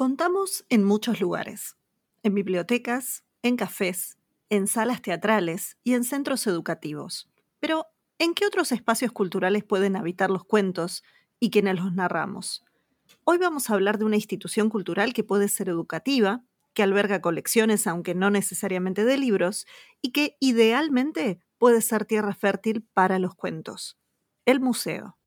Contamos en muchos lugares, en bibliotecas, en cafés, en salas teatrales y en centros educativos. Pero, ¿en qué otros espacios culturales pueden habitar los cuentos y quienes los narramos? Hoy vamos a hablar de una institución cultural que puede ser educativa, que alberga colecciones, aunque no necesariamente de libros, y que idealmente puede ser tierra fértil para los cuentos. El museo.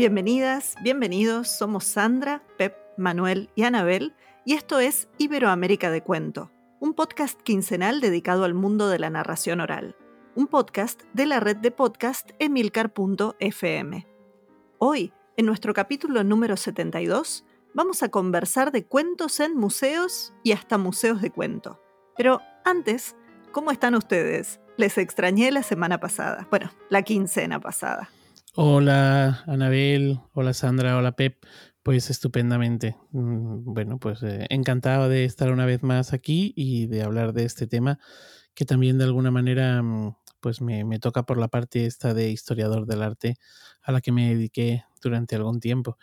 Bienvenidas, bienvenidos, somos Sandra, Pep, Manuel y Anabel y esto es Iberoamérica de Cuento, un podcast quincenal dedicado al mundo de la narración oral, un podcast de la red de podcast emilcar.fm. Hoy, en nuestro capítulo número 72, vamos a conversar de cuentos en museos y hasta museos de cuento. Pero antes, ¿cómo están ustedes? Les extrañé la semana pasada, bueno, la quincena pasada. Hola, Anabel. Hola, Sandra. Hola, Pep. Pues estupendamente. Mm, bueno, pues eh, encantado de estar una vez más aquí y de hablar de este tema que también de alguna manera mm, pues me, me, toca por la parte esta de historiador del arte a la que me dediqué durante algún tiempo.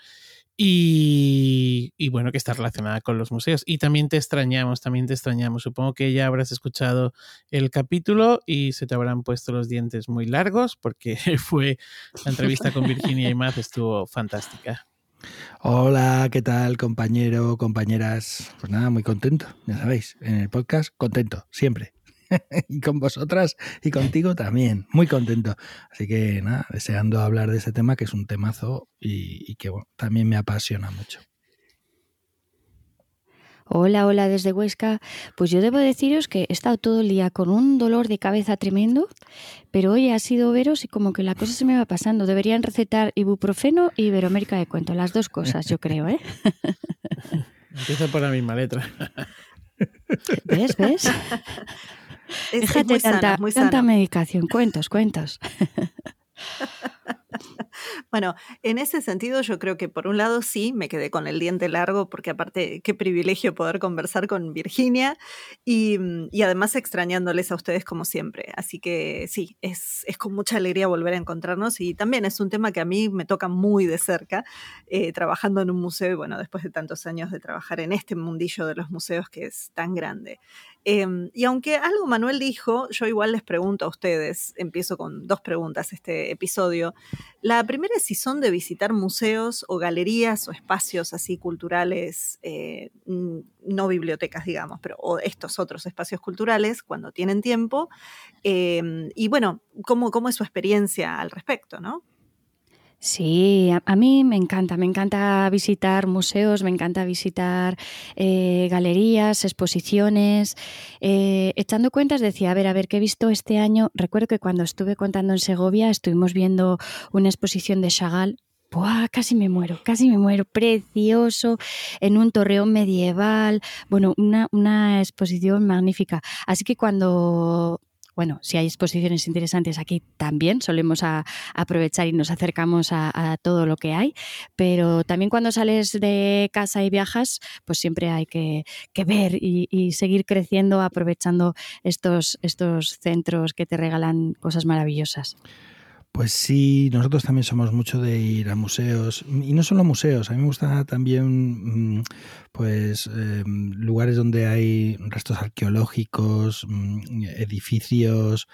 Y, bueno, que está relacionada con los museos. Y también te extrañamos, también te extrañamos. Supongo que ya habrás escuchado el capítulo y se te habrán puesto los dientes muy largos porque fue la entrevista con Virginia y Maz estuvo fantástica. Hola, ¿qué tal compañero, compañeras? Pues nada, muy contento, ya sabéis, en el podcast contento, siempre. y con vosotras y contigo también. Muy contento. Así que nada, deseando hablar de ese tema que es un temazo y, que también me apasiona mucho. Hola, hola desde Huesca. Pues yo debo deciros que he estado todo el día con un dolor de cabeza tremendo, pero hoy ha sido veros y como que la cosa se me va pasando. Deberían recetar ibuprofeno y iberoamérica de cuento, las dos cosas, yo creo, ¿eh? Empieza por la misma letra. ¿Ves? ¿Ves? Déjate tanta, tanta medicación, cuentos, cuentos. Bueno, en ese sentido yo creo que por un lado sí, me quedé con el diente largo porque aparte qué privilegio poder conversar con Virginia y, mm, además extrañándoles a ustedes como siempre. Así que sí, es, con mucha alegría volver a encontrarnos y también es un tema que a mí me toca muy de cerca, eh, trabajando en un museo y bueno, después de tantos años de trabajar en este mundillo de los museos que es tan grande. Em, y aunque algo Manuel dijo, yo igual les pregunto a ustedes, empiezo con dos preguntas este episodio. La primera es si son de visitar museos o galerías o espacios así culturales, eh, no bibliotecas, digamos, pero o estos otros espacios culturales cuando tienen tiempo. Em, y bueno, ¿cómo, ¿cómo es su experiencia al respecto, no? Sí, a, mí me encanta, me encanta visitar museos, me encanta visitar eh, galerías, exposiciones. Eh, echando cuentas decía, a ver, a ver, ¿qué he visto este año? Recuerdo que cuando estuve contando en Segovia estuvimos viendo una exposición de Chagall ¡Buah! Casi me muero, casi me muero. Precioso, en un torreón medieval. Bueno, una, una, exposición magnífica. Así que cuando bueno, si hay exposiciones interesantes aquí también solemos aprovechar y nos acercamos a, todo lo que hay, pero también cuando sales de casa y viajas, pues siempre hay que, ver y, y, seguir creciendo aprovechando estos, estos centros que te regalan cosas maravillosas. Pues sí, nosotros también somos mucho de ir a museos y no solo museos, a mí me gusta también mm, pues em, lugares donde hay restos arqueológicos, mm, edificios,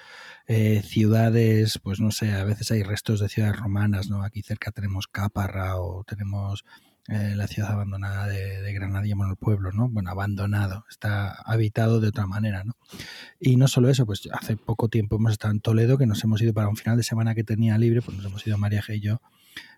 eh, ciudades, pues no sé, a veces hay restos de ciudades romanas, ¿no? Aquí cerca tenemos Caparra o tenemos eh, la ciudad abandonada de, de, Granadilla, bueno, el pueblo, ¿no? Bueno, abandonado, está habitado de otra manera, ¿no? Y no solo eso, pues hace poco tiempo hemos estado en Toledo, que nos hemos ido para un final de semana que tenía libre, pues nos hemos ido María G y yo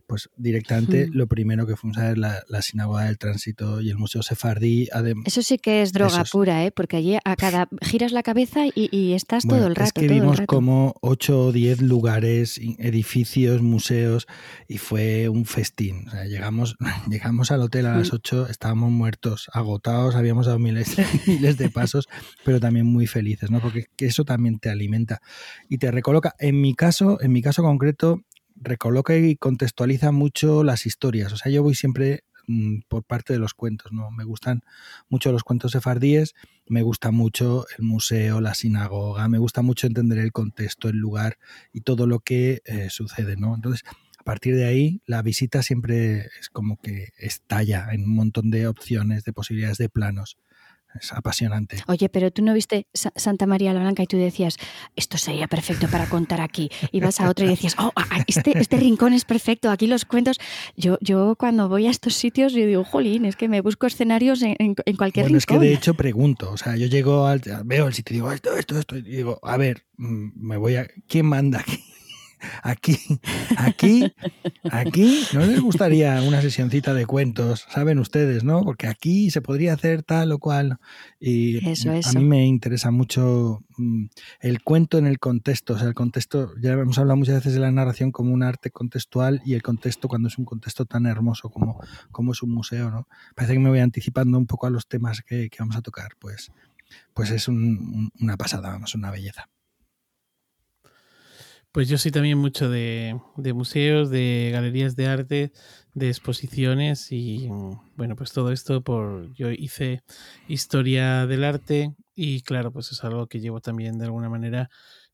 pues directamente lo primero que fuimos a ver la, la sinagoga del tránsito y el Museo Sefardí. Eso sí que es droga pura, ¿eh? porque allí a cada giras la cabeza y, estás todo el rato. Es que vimos como 8 o 10 lugares, edificios, museos y fue un festín. llegamos, llegamos al hotel a las 8, estábamos muertos, agotados, habíamos dado miles, miles de pasos, pero también muy felices, ¿no? porque eso también te alimenta y te recoloca. En mi caso, en mi caso concreto, recoloca y contextualiza mucho las historias. O sea, yo voy siempre mm, por parte de los cuentos, ¿no? Me gustan mucho los cuentos sefardíes, me gusta mucho el museo, la sinagoga, me gusta mucho entender el contexto, el lugar y todo lo que eh, sucede, ¿no? Entonces, a partir de ahí, la visita siempre es como que estalla en un montón de opciones, de posibilidades de planos es apasionante. Oye, pero tú no viste Santa María la Blanca y tú decías, esto sería perfecto para contar aquí. Y vas a otro y decías, oh, este, este rincón es perfecto, aquí los cuentos. Yo, yo cuando voy a estos sitios, yo digo, jolín, es que me busco escenarios en, en, cualquier bueno, rincón. Es que de hecho pregunto, o sea, yo llego al, veo el sitio y digo, esto, esto, esto, y digo, a ver, mm, me voy a, ¿quién manda aquí? Aquí, aquí, aquí, ¿no les gustaría una sesioncita de cuentos? Saben ustedes, ¿no? Porque aquí se podría hacer tal o cual. Y a mí me interesa mucho mm, el cuento en el contexto. O sea, el contexto, ya hemos hablado muchas veces de la narración como un arte contextual y el contexto cuando es un contexto tan hermoso como, como es un museo, ¿no? Parece que me voy anticipando un poco a los temas que, vamos a tocar. Pues, pues es una pasada, vamos, una belleza. Pues yo soy también mucho de, museos, de galerías de arte, de exposiciones y bueno, pues todo esto por yo hice historia del arte y claro, pues es algo que llevo también de alguna manera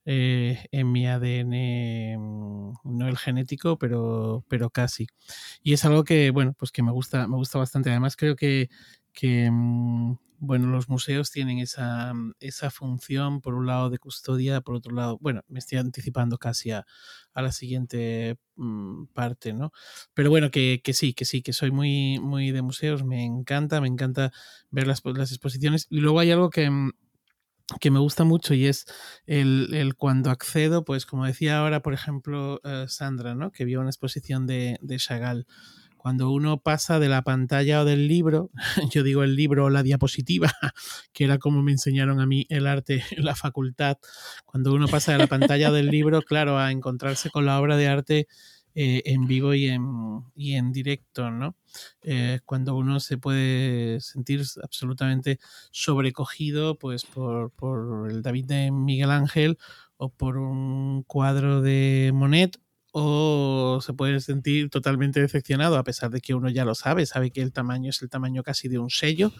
eh, en mi ADN, mm, no el genético, pero, pero casi. Y es algo que, bueno, pues que me gusta, me gusta bastante. Además, creo que, que mm, bueno, los museos tienen esa, mm, esa, función, por un lado, de custodia, por otro lado, bueno, me estoy anticipando casi a, la siguiente mm, parte, ¿no? Pero bueno, que, sí, que sí, que soy muy, muy de museos, me encanta, me encanta ver las, las exposiciones. Y luego hay algo que, que me gusta mucho y es el, cuando accedo, pues como decía ahora, por ejemplo, eh, Sandra, ¿no? Que vio una exposición de, de Chagall cuando uno pasa de la pantalla o del libro, yo digo el libro o la diapositiva, que era como me enseñaron a mí el arte en la facultad, cuando uno pasa de la pantalla del libro, claro, a encontrarse con la obra de arte eh, en vivo y en, y en directo, ¿no? Eh, cuando uno se puede sentir absolutamente sobrecogido pues por, por el David de Miguel Ángel o por un cuadro de Monet o se puede sentir totalmente decepcionado a pesar de que uno ya lo sabe, sabe que el tamaño es el tamaño casi de un sello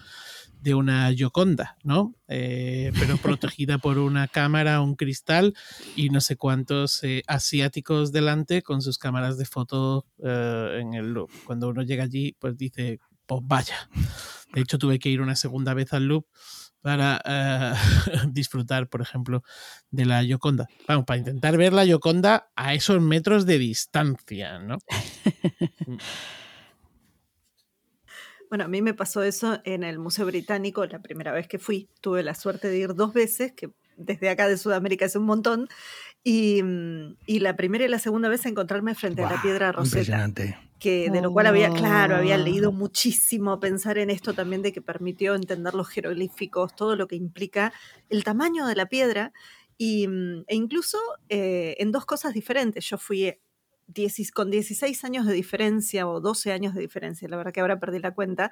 de una Gioconda, ¿no? Eh, pero protegida por una cámara, un cristal y no sé cuántos eh, asiáticos delante con sus cámaras de foto eh, en el loop. Cuando uno llega allí, pues dice, pues vaya. De hecho, tuve que ir una segunda vez al loop para eh, disfrutar, por ejemplo, de la Yoconda. Vamos, para intentar ver la Yoconda a esos metros de distancia, ¿no? Bueno, a mí me pasó eso en el Museo Británico la primera vez que fui. Tuve la suerte de ir dos veces, que desde acá de Sudamérica es un montón. Y, mm, y la primera y la segunda vez encontrarme frente a la piedra Rosetta que de lo cual había, claro, había leído oh. muchísimo, pensar en esto también de que permitió entender los jeroglíficos, todo lo que implica el tamaño de la piedra, y, mm, e incluso eh, en dos cosas diferentes. Yo fui eh, con 16 años de diferencia o 12 años de diferencia, la verdad que ahora perdí la cuenta,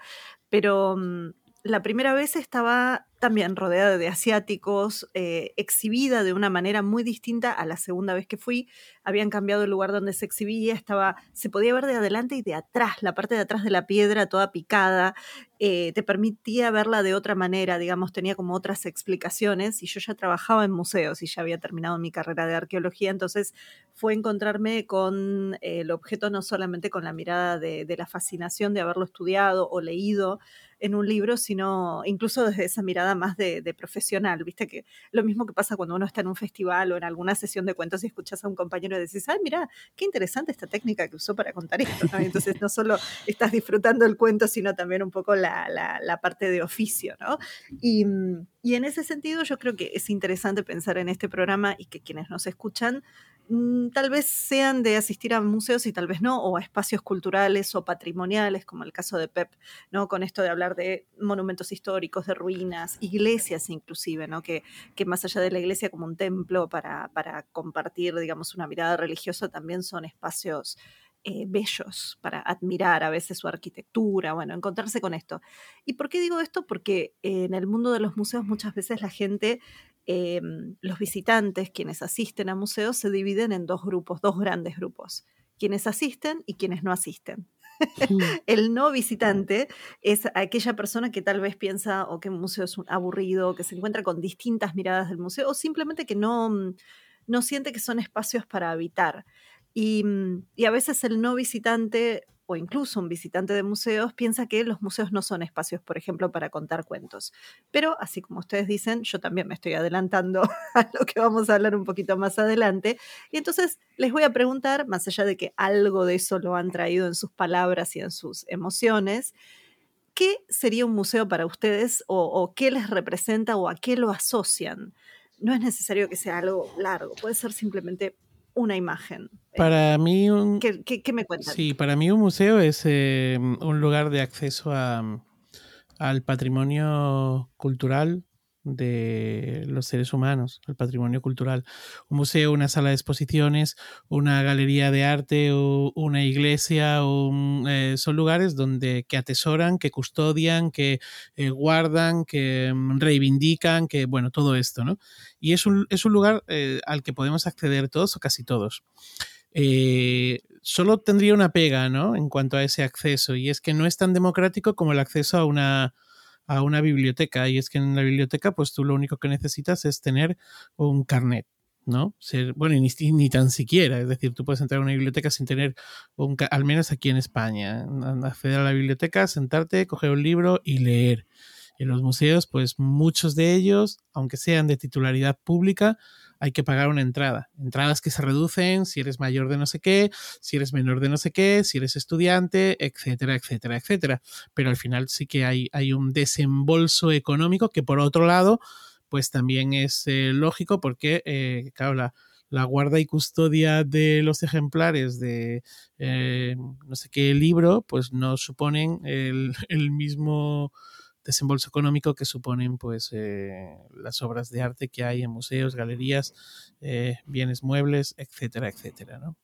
pero mm, la primera vez estaba también rodeada de asiáticos, eh, exhibida de una manera muy distinta a la segunda vez que fui. Habían cambiado el lugar donde se exhibía, estaba, se podía ver de adelante y de atrás, la parte de atrás de la piedra toda picada, eh, te permitía verla de otra manera, digamos, tenía como otras explicaciones y yo ya trabajaba en museos y ya había terminado mi carrera de arqueología, entonces fue encontrarme con el objeto no solamente con la mirada de, de la fascinación de haberlo estudiado o leído, en un libro, sino incluso desde esa mirada más de, profesional, viste que lo mismo que pasa cuando uno está en un festival o en alguna sesión de cuentos y escuchas a un compañero y decís, ay, mira, qué interesante esta técnica que usó para contar esto. Entonces no solo estás disfrutando el cuento, sino también un poco la, parte de oficio, ¿no? Y, y en ese sentido yo creo que es interesante pensar en este programa y que quienes nos escuchan mm, tal vez sean de asistir a museos y tal vez no, o a espacios culturales o patrimoniales, como el caso de Pep, ¿no? Con esto de hablar de monumentos históricos, de ruinas, iglesias inclusive, ¿no? Que, que más allá de la iglesia como un templo para, para compartir, digamos, una mirada religiosa, también son espacios eh, bellos para admirar a veces su arquitectura, bueno, encontrarse con esto. ¿Y por qué digo esto? Porque en el mundo de los museos muchas veces la gente, em, los visitantes, quienes asisten a museos, se dividen en dos grupos, dos grandes grupos, quienes asisten y quienes no asisten. el no visitante es aquella persona que tal vez piensa o que un museo es aburrido, que se encuentra con distintas miradas del museo o simplemente que no, no siente que son espacios para habitar. Mm, y, a veces el no visitante o incluso un visitante de museos piensa que los museos no son espacios, por ejemplo, para contar cuentos. Pero así como ustedes dicen, yo también me estoy adelantando a lo que vamos a hablar un poquito más adelante. Y entonces les voy a preguntar, más allá de que algo de eso lo han traído en sus palabras y en sus emociones, ¿qué sería un museo para ustedes o, o qué les representa o a qué lo asocian? No es necesario que sea algo largo, puede ser simplemente una imagen. Para mí un... ¿Qué, me cuentas? Sí, para mí un museo es em, un lugar de acceso a, al patrimonio cultural de los seres humanos, el patrimonio cultural. Un museo, una sala de exposiciones, una galería de arte o una iglesia eh, son lugares donde que atesoran, que custodian, que eh, guardan, que mm, reivindican, que bueno, todo esto, ¿no? Y es un, es un lugar eh, al que podemos acceder todos o casi todos. solo tendría una pega, ¿no? En cuanto a ese acceso, y es que no es tan democrático como el acceso a una a una biblioteca. Y es que en la biblioteca, pues tú lo único que necesitas es tener un carnet. ¿no? Ser, bueno, ni, ni, tan siquiera, es decir, tú puedes entrar a una biblioteca sin tener, un, al menos aquí en España, acceder a la biblioteca, sentarte, coger un libro y leer. En los museos, pues muchos de ellos, aunque sean de titularidad pública, hay que pagar una entrada. Entradas que se reducen si eres mayor de no sé qué, si eres menor de no sé qué, si eres estudiante, etcétera, etcétera, etcétera. Pero al final sí que hay, hay un desembolso económico que por otro lado, pues también es eh, lógico porque, eh, claro, la, guarda y custodia de los ejemplares de eh, no sé qué libro, pues no suponen el mismo desembolso económico que suponen pues eh, las obras de arte que hay en museos, galerías, eh, bienes muebles, etcétera, etcétera. ¿no?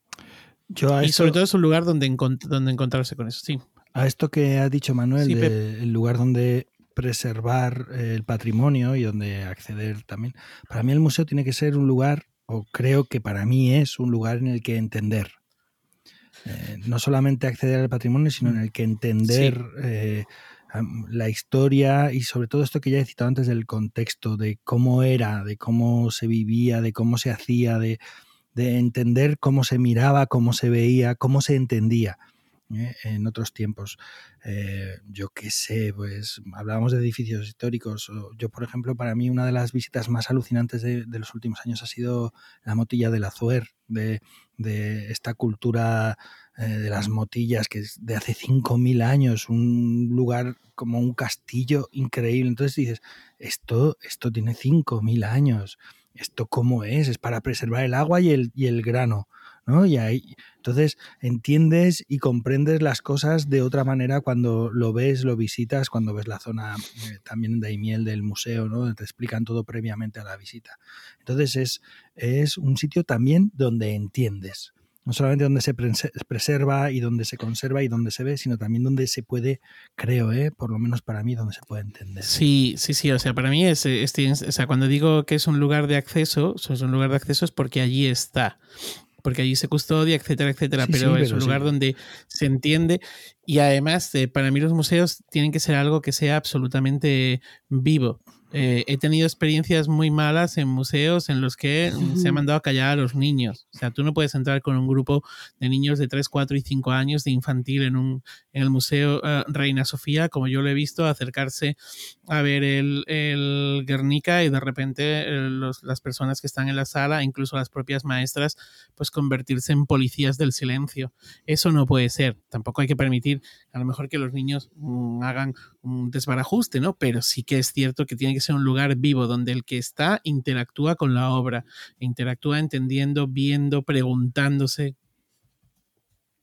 y sobre todo es un lugar donde, donde encontrarse con eso, sí. A esto que ha dicho Manuel, el lugar donde preservar el patrimonio y donde acceder también. Para mí el museo tiene que ser un lugar, o creo que para mí es un lugar en el que entender. Eh, no solamente acceder al patrimonio, sino en mm. el que entender la historia y sobre todo esto que ya he citado antes del contexto, de cómo era, de cómo se vivía, de cómo se hacía, de, entender cómo se miraba, cómo se veía, cómo se entendía. ¿eh? en otros tiempos. Eh, yo qué sé, pues hablábamos de edificios históricos. Yo, por ejemplo, para mí una de las visitas más alucinantes de, los últimos años ha sido la motilla del Azuer, de, de esta cultura eh, de las motillas, que es de hace 5.000 años, un lugar como un castillo increíble. Entonces dices, esto, esto tiene 5.000 años, ¿esto cómo es? Es para preservar el agua y el, y el grano. ¿no? Y ahí, entonces entiendes y comprendes las cosas de otra manera cuando lo ves, lo visitas, cuando ves la zona eh, también en Daimiel del museo, ¿no? Te explican todo previamente a la visita. Entonces es, es un sitio también donde entiendes, no solamente donde se preserva y donde se conserva y donde se ve, sino también donde se puede, creo, ¿eh? por lo menos para mí, donde se puede entender. Sí, sí, sí, o sea, para mí es, o sea, cuando digo que es un lugar de acceso, es un lugar de acceso es porque allí está porque allí se custodia, etcétera, etcétera, pero, es un lugar donde se entiende y además eh, para mí los museos tienen que ser algo que sea absolutamente vivo. Eh, he tenido experiencias muy malas en museos en los que se ha mandado a callar a los niños. O sea, tú no puedes entrar con un grupo de niños de 3, 4 y 5 años de infantil en, un, en el Museo eh, Reina Sofía, como yo lo he visto, acercarse a ver el, el Guernica y de repente eh, las personas que están en la sala, incluso las propias maestras, pues convertirse en policías del silencio. Eso no puede ser. Tampoco hay que permitir a lo mejor que los niños mm, hagan un desbarajuste, ¿no? Pero sí que es cierto que tiene que un lugar vivo donde el que está interactúa con la obra, interactúa entendiendo, viendo, preguntándose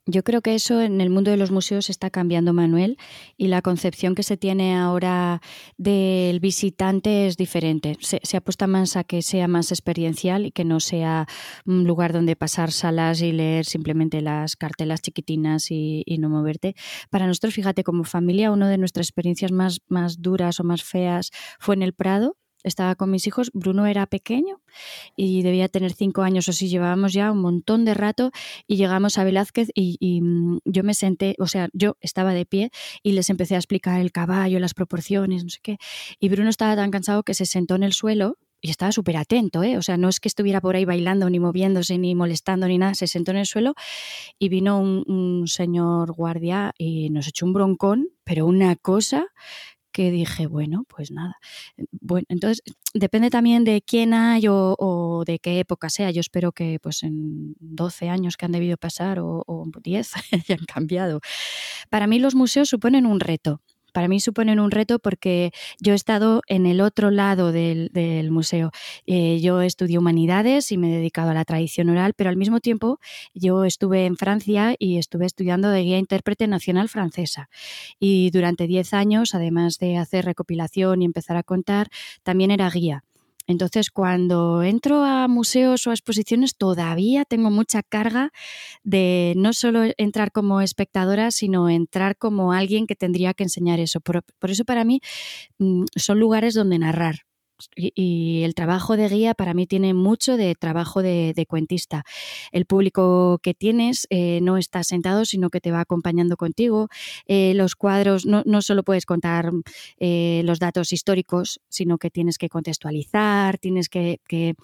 yo creo que eso en el mundo de los museos está cambiando, Manuel, y la concepción que se tiene ahora del visitante es diferente. Se, apuesta más a que sea más experiencial y que no sea un lugar donde pasar salas y leer simplemente las cartelas chiquitinas y, no moverte. Para nosotros, fíjate, como familia, una de nuestras experiencias más, más duras o más feas fue en el Prado, estaba con mis hijos, Bruno era pequeño y debía tener cinco años o así, llevábamos ya un montón de rato y llegamos a Velázquez y, mm, yo me senté, o sea, yo estaba de pie y les empecé a explicar el caballo, las proporciones, no sé qué, y Bruno estaba tan cansado que se sentó en el suelo y estaba súper atento, ¿eh? o sea, no es que estuviera por ahí bailando, ni moviéndose, ni molestando, ni nada, se sentó en el suelo y vino un, un señor guardia y nos echó un broncón, pero una cosa que dije, bueno, pues nada. Bueno, entonces depende también de quién hay o, de qué época sea. Yo espero que pues en 12 años que han debido pasar o, o 10 hayan cambiado. Para mí los museos suponen un reto para mí suponen un reto porque yo he estado en el otro lado del, museo. Eh, yo estudié humanidades y me he dedicado a la tradición oral, pero al mismo tiempo yo estuve en Francia y estuve estudiando de guía intérprete nacional francesa. Y durante 10 años, además de hacer recopilación y empezar a contar, también era guía. Entonces, cuando entro a museos o a exposiciones, todavía tengo mucha carga de no solo entrar como espectadora, sino entrar como alguien que tendría que enseñar eso. Por, eso para mí mm, son lugares donde narrar, y, el trabajo de guía para mí tiene mucho de trabajo de, cuentista. El público que tienes eh, no está sentado, sino que te va acompañando contigo. Eh, los cuadros, no, solo puedes contar eh, los datos históricos, sino que tienes que contextualizar, tienes que, que,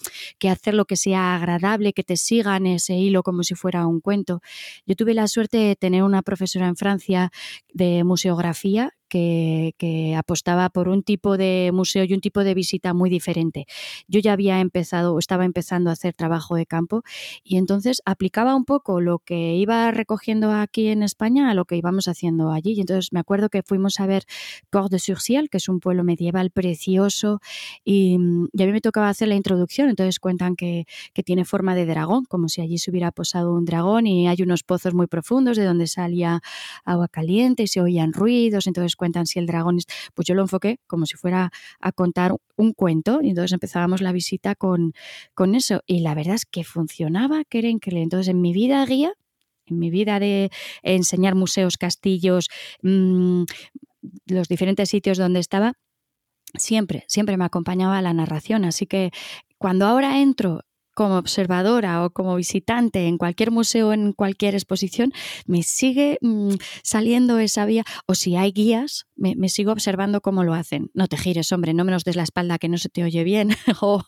hacer lo que sea agradable, que te sigan ese hilo como si fuera un cuento. Yo tuve la suerte de tener una profesora en Francia de museografía que, apostaba por un tipo de museo y un tipo de visita muy diferente. Yo ya había empezado, estaba empezando a hacer trabajo de campo y entonces aplicaba un poco lo que iba recogiendo aquí en España a lo que íbamos haciendo allí. Y entonces me acuerdo que fuimos a ver Port de Surciel, que es un pueblo medieval precioso, y, a mí me tocaba hacer la introducción. Entonces cuentan que, que tiene forma de dragón, como si allí se hubiera posado un dragón y hay unos pozos muy profundos de donde salía agua caliente y se oían ruidos. Entonces cuentan si el dragón es... Pues yo lo enfoqué como si fuera a contar un cuento y entonces empezábamos la visita con, con eso. Y la verdad es que funcionaba, que era. Entonces en mi vida guía, en mi vida de enseñar museos, castillos, mmm, los diferentes sitios donde estaba, siempre, siempre me acompañaba la narración. Así que cuando ahora entro como observadora o como visitante en cualquier museo, en cualquier exposición, me sigue mm, saliendo esa vía. O si hay guías, me, sigo observando cómo lo hacen. No te gires, hombre, no me nos des la espalda que no se te oye bien. o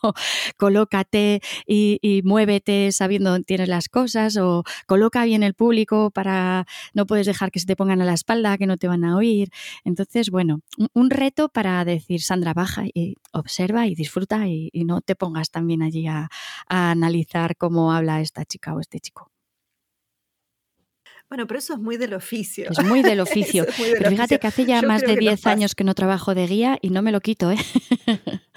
colócate y, muévete sabiendo dónde tienes las cosas. O coloca bien el público para no puedes dejar que se te pongan a la espalda, que no te van a oír. Entonces, bueno, un, reto para decir, Sandra, baja y observa y disfruta y, no te pongas también allí a analizar cómo habla esta chica o este chico. Bueno, pero eso es muy del oficio. Es muy del oficio. pero fíjate que hace ya más de 10 años que no trabajo de guía y no me lo quito, ¿eh?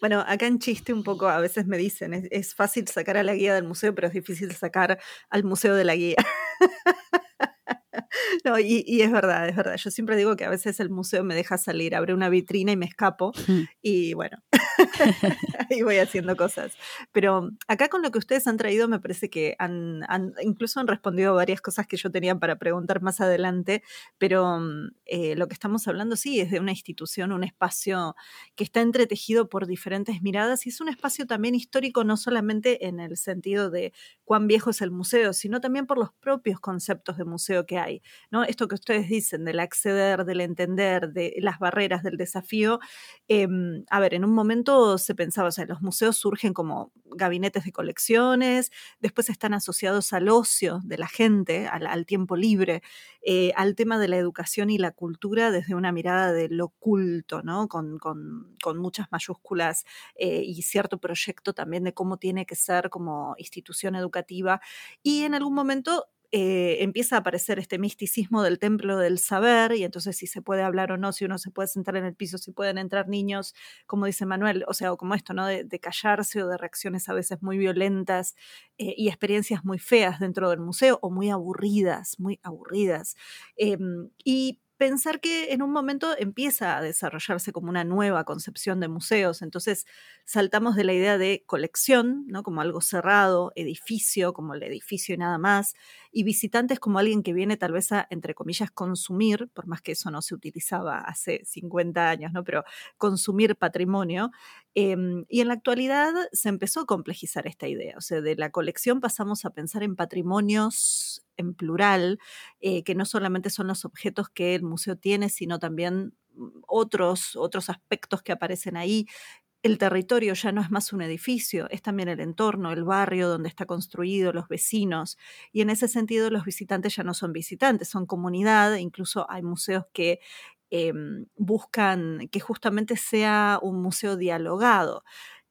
Bueno, acá en chiste un poco a veces me dicen, es, es, fácil sacar a la guía del museo, pero es difícil sacar al museo de la guía. No, y, es verdad, es verdad. Yo siempre digo que a veces el museo me deja salir, abre una vitrina y me escapo. Y bueno, ahí voy haciendo cosas. Pero acá con lo que ustedes han traído me parece que han, incluso han respondido varias cosas que yo tenía para preguntar más adelante. Pero mm, eh, lo que estamos hablando sí es de una institución, un espacio que está entretejido por diferentes miradas y es un espacio también histórico, no solamente en el sentido de cuán viejo es el museo, sino también por los propios conceptos de museo que hay. ¿No? Esto que ustedes dicen del acceder, del entender, de las barreras, del desafío. Em, a ver, en un momento se pensaba, o sea, los museos surgen como gabinetes de colecciones, después están asociados al ocio de la gente, al, tiempo libre, eh, al tema de la educación y la cultura desde una mirada de lo culto, ¿no? Con, muchas mayúsculas eh, y cierto proyecto también de cómo tiene que ser como institución educativa. Y en algún momento eh, empieza a aparecer este misticismo del templo del saber, y entonces si se puede hablar o no, si uno se puede sentar en el piso, si pueden entrar niños, como dice Manuel, o sea, como esto, ¿no? De, callarse o de reacciones a veces muy violentas eh, y experiencias muy feas dentro del museo o muy aburridas, muy aburridas. Em, y pensar que en un momento empieza a desarrollarse como una nueva concepción de museos. Entonces saltamos de la idea de colección, ¿no? como algo cerrado, edificio, como el edificio y nada más, y visitantes como alguien que viene tal vez a, entre comillas, consumir, por más que eso no se utilizaba hace 50 años, ¿no? pero consumir patrimonio. Em, y en la actualidad se empezó a complejizar esta idea. O sea, de la colección pasamos a pensar en patrimonios en plural, eh, que no solamente son los objetos que el museo tiene, sino también mm, otros, otros aspectos que aparecen ahí. El territorio ya no es más un edificio, es también el entorno, el barrio donde está construido, los vecinos. Y en ese sentido los visitantes ya no son visitantes, son comunidad. Incluso hay museos que em, buscan que justamente sea un museo dialogado.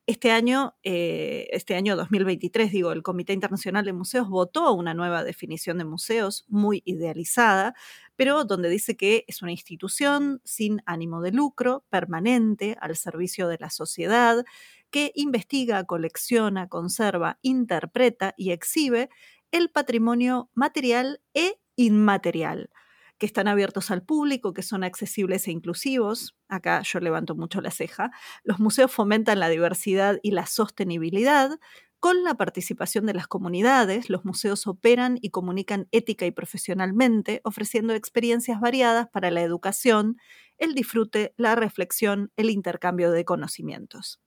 Este año, eh, este año 2023, digo, el Comité Internacional de Museos votó una nueva definición de museos muy idealizada, pero donde dice que es una institución sin ánimo de lucro, permanente, al servicio de la sociedad, que investiga, colecciona, conserva, interpreta y exhibe el patrimonio material e inmaterial que están abiertos al público, que son accesibles e inclusivos. Acá yo levanto mucho la ceja. Los museos fomentan la diversidad y la sostenibilidad. Con la participación de las comunidades, los museos operan y comunican ética y profesionalmente, ofreciendo experiencias variadas para la educación, el disfrute, la reflexión, el intercambio de conocimientos.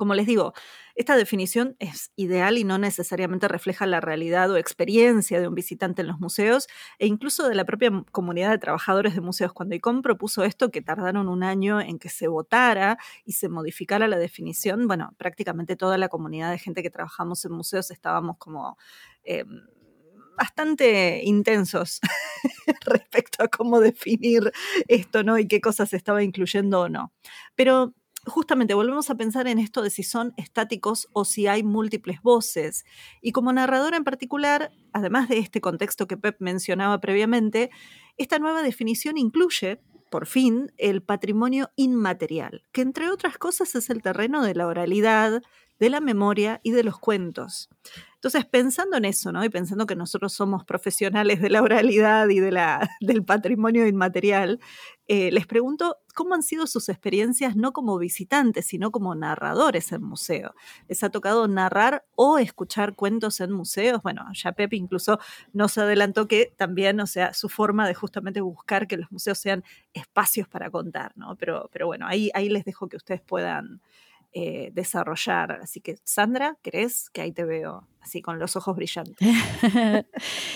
Como les digo, esta definición es ideal y no necesariamente refleja la realidad o experiencia de un visitante en los museos e incluso de la propia comunidad de trabajadores de museos. Cuando ICOM propuso esto, que tardaron un año en que se votara y se modificara la definición, bueno, prácticamente toda la comunidad de gente que trabajamos en museos estábamos como... Eh, bastante intensos respecto a cómo definir esto, ¿no? Y qué cosas estaba incluyendo o no. Pero justamente volvemos a pensar en esto de si son estáticos o si hay múltiples voces. Y como narradora en particular, además de este contexto que Pep mencionaba previamente, esta nueva definición incluye, por fin, el patrimonio inmaterial, que entre otras cosas es el terreno de la oralidad, de la memoria y de los cuentos. Entonces, pensando en eso, ¿no? Y pensando que nosotros somos profesionales de la oralidad y de la, del patrimonio inmaterial, eh, les pregunto cómo han sido sus experiencias no como visitantes, sino como narradores en museo. ¿Les ha tocado narrar o escuchar cuentos en museos? Bueno, ya Pepe incluso nos adelantó que también, o sea, su forma de justamente buscar que los museos sean espacios para contar, ¿no? Pero, pero bueno, ahí, ahí les dejo que ustedes puedan eh, desarrollar. Así que, Sandra, ¿crees que ahí te veo? Así con los ojos brillantes.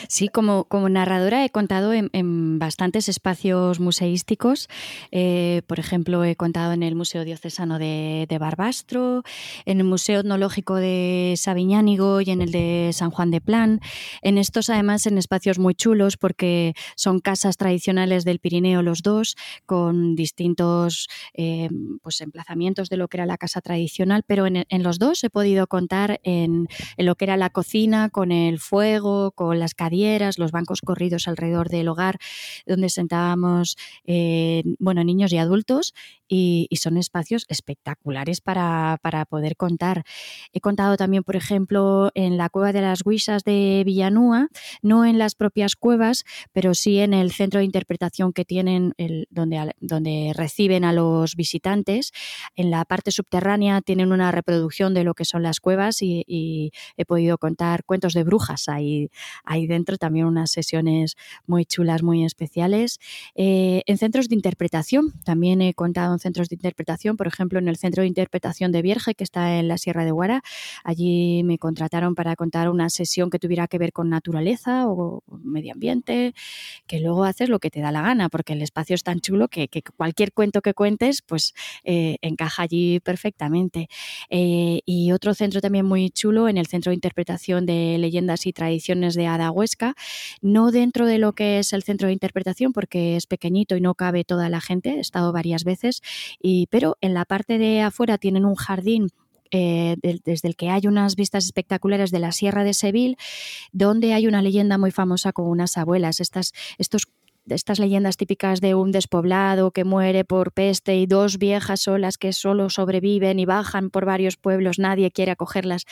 sí, como, como narradora he contado en, bastantes espacios museísticos. Eh, por ejemplo, he contado en el Museo Diocesano de, Barbastro, en el Museo Etnológico de Sabiñánigo y en el de San Juan de Plan. En estos, además, en espacios muy chulos porque son casas tradicionales del Pirineo los dos, con distintos eh, pues, emplazamientos de lo que era la casa tradicional, pero en, los dos he podido contar en lo que era la cocina con el fuego, con las cadieras, los bancos corridos alrededor del hogar, donde sentábamos eh, bueno, niños y adultos, y, son espacios espectaculares para, poder contar. He contado también, por ejemplo, en la cueva de las Huisas de Villanúa, no en las propias cuevas, pero sí en el centro de interpretación que tienen, el, donde, donde reciben a los visitantes. En la parte subterránea tienen una reproducción de lo que son las cuevas y, y he podido contar cuentos de brujas ahí, ahí dentro, también unas sesiones muy chulas, muy especiales. Eh, en centros de interpretación, también he contado en centros de interpretación, por ejemplo, en el Centro de Interpretación de Vierge, que está en la Sierra de Guara. Allí me contrataron para contar una sesión que tuviera que ver con naturaleza o medio ambiente, que luego haces lo que te da la gana, porque el espacio es tan chulo que, cualquier cuento que cuentes, pues eh, encaja allí perfectamente. Eh, y otro centro también muy chulo en el Centro de Interpretación interpretación de leyendas y tradiciones de Ada Huesca, no dentro de lo que es el centro de interpretación porque es pequeñito y no cabe toda la gente, he estado varias veces, y, pero en la parte de afuera tienen un jardín eh, desde el que hay unas vistas espectaculares de la Sierra de Seville, donde hay una leyenda muy famosa con unas abuelas. Estas, estos estas leyendas típicas de un despoblado que muere por peste y dos viejas solas que solo sobreviven y bajan por varios pueblos, nadie quiere acogerlas.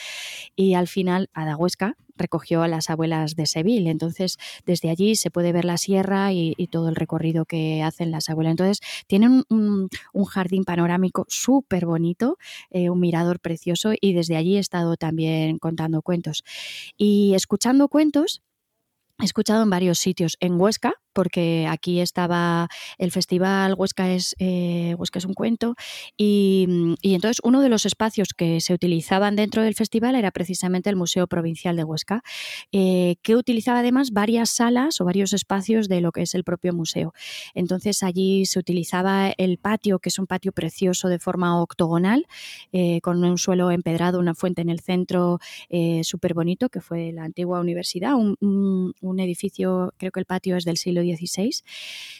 Y al final, Adagüesca recogió a las abuelas de Seville. Entonces, desde allí se puede ver la sierra y, todo el recorrido que hacen las abuelas. Entonces, tienen un, jardín panorámico súper bonito, eh, un mirador precioso y desde allí he estado también contando cuentos. Y escuchando cuentos, he escuchado en varios sitios. En Huesca, porque aquí estaba el festival Huesca es, eh, Huesca es un cuento y, entonces uno de los espacios que se utilizaban dentro del festival era precisamente el Museo Provincial de Huesca, eh, que utilizaba además varias salas o varios espacios de lo que es el propio museo. Entonces allí se utilizaba el patio, que es un patio precioso de forma octogonal, eh, con un suelo empedrado, una fuente en el centro súper bonito, que fue la antigua universidad, un, un edificio, creo que el patio es del siglo XVI.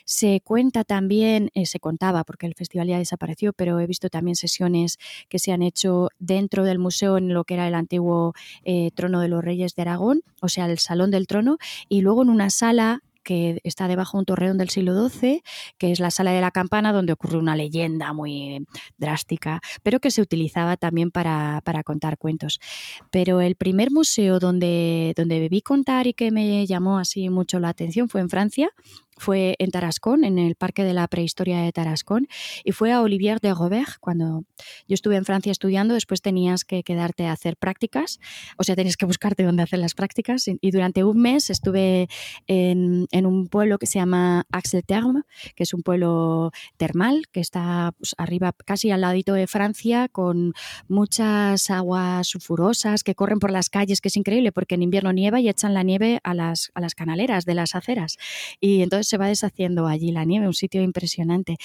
Se cuenta también, eh, se contaba porque el festival ya desapareció, pero he visto también sesiones que se han hecho dentro del museo en lo que era el antiguo eh, trono de los reyes de Aragón, o sea, el Salón del Trono, y luego en una sala que está debajo de un torreón del siglo XII, que es la sala de la campana, donde ocurre una leyenda muy drástica, pero que se utilizaba también para, contar cuentos. Pero el primer museo donde, donde vi contar y que me llamó así mucho la atención fue en Francia, fue en Tarascón, en el Parque de la Prehistoria de Tarascón, y fue a Olivier de Robert. Cuando yo estuve en Francia estudiando, después tenías que quedarte a hacer prácticas, o sea, tenías que buscarte dónde hacer las prácticas, y durante un mes estuve en, un pueblo que se llama Axel-Terme, que es un pueblo termal, que está pues, arriba, casi al ladito de Francia, con muchas aguas sulfurosas que corren por las calles, que es increíble, porque en invierno nieva y echan la nieve a las, a las canaleras de las aceras. Y entonces se va deshaciendo allí la nieve, un sitio impresionante.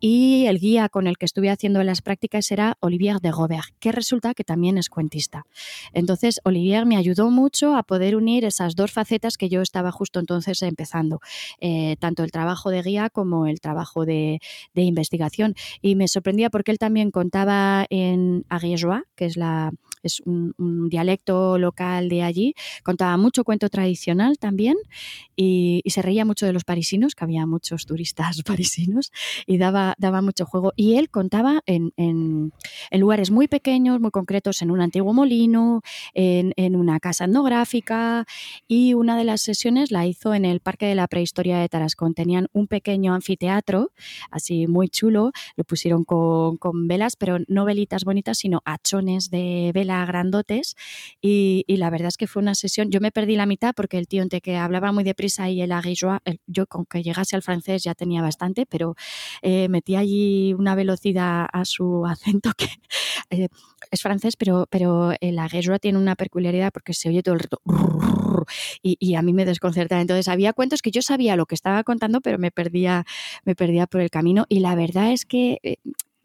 Y el guía con el que estuve haciendo las prácticas era Olivier de Robert, que resulta que también es cuentista. Entonces, Olivier me ayudó mucho a poder unir esas dos facetas que yo estaba justo entonces empezando, eh, tanto el trabajo de guía como el trabajo de, investigación. Y me sorprendía porque él también contaba en Ariégeois, que es, la, es un, dialecto local de allí, contaba mucho cuento tradicional también y, se reía mucho de los parisinos que había muchos turistas parisinos, y daba, daba mucho juego. Y él contaba en, en, lugares muy pequeños, muy concretos, en un antiguo molino, en, en, una casa etnográfica, y una de las sesiones la hizo en el Parque de la Prehistoria de Tarascón. Tenían un pequeño anfiteatro, así muy chulo, lo pusieron con, con velas, pero no velitas bonitas, sino hachones de grandotes, y, la verdad es que fue una sesión, yo me perdí la mitad porque el tío entre que hablaba muy deprisa y el aguilloa, yo aunque llegase al francés ya tenía bastante, pero eh, metí allí una velocidad a su acento que eh, es francés, pero, pero la guerra tiene una peculiaridad porque se oye todo el rato y, a mí me desconcerta. Entonces había cuentos que yo sabía lo que estaba contando, pero me perdía, me perdía por el camino y la verdad es que eh,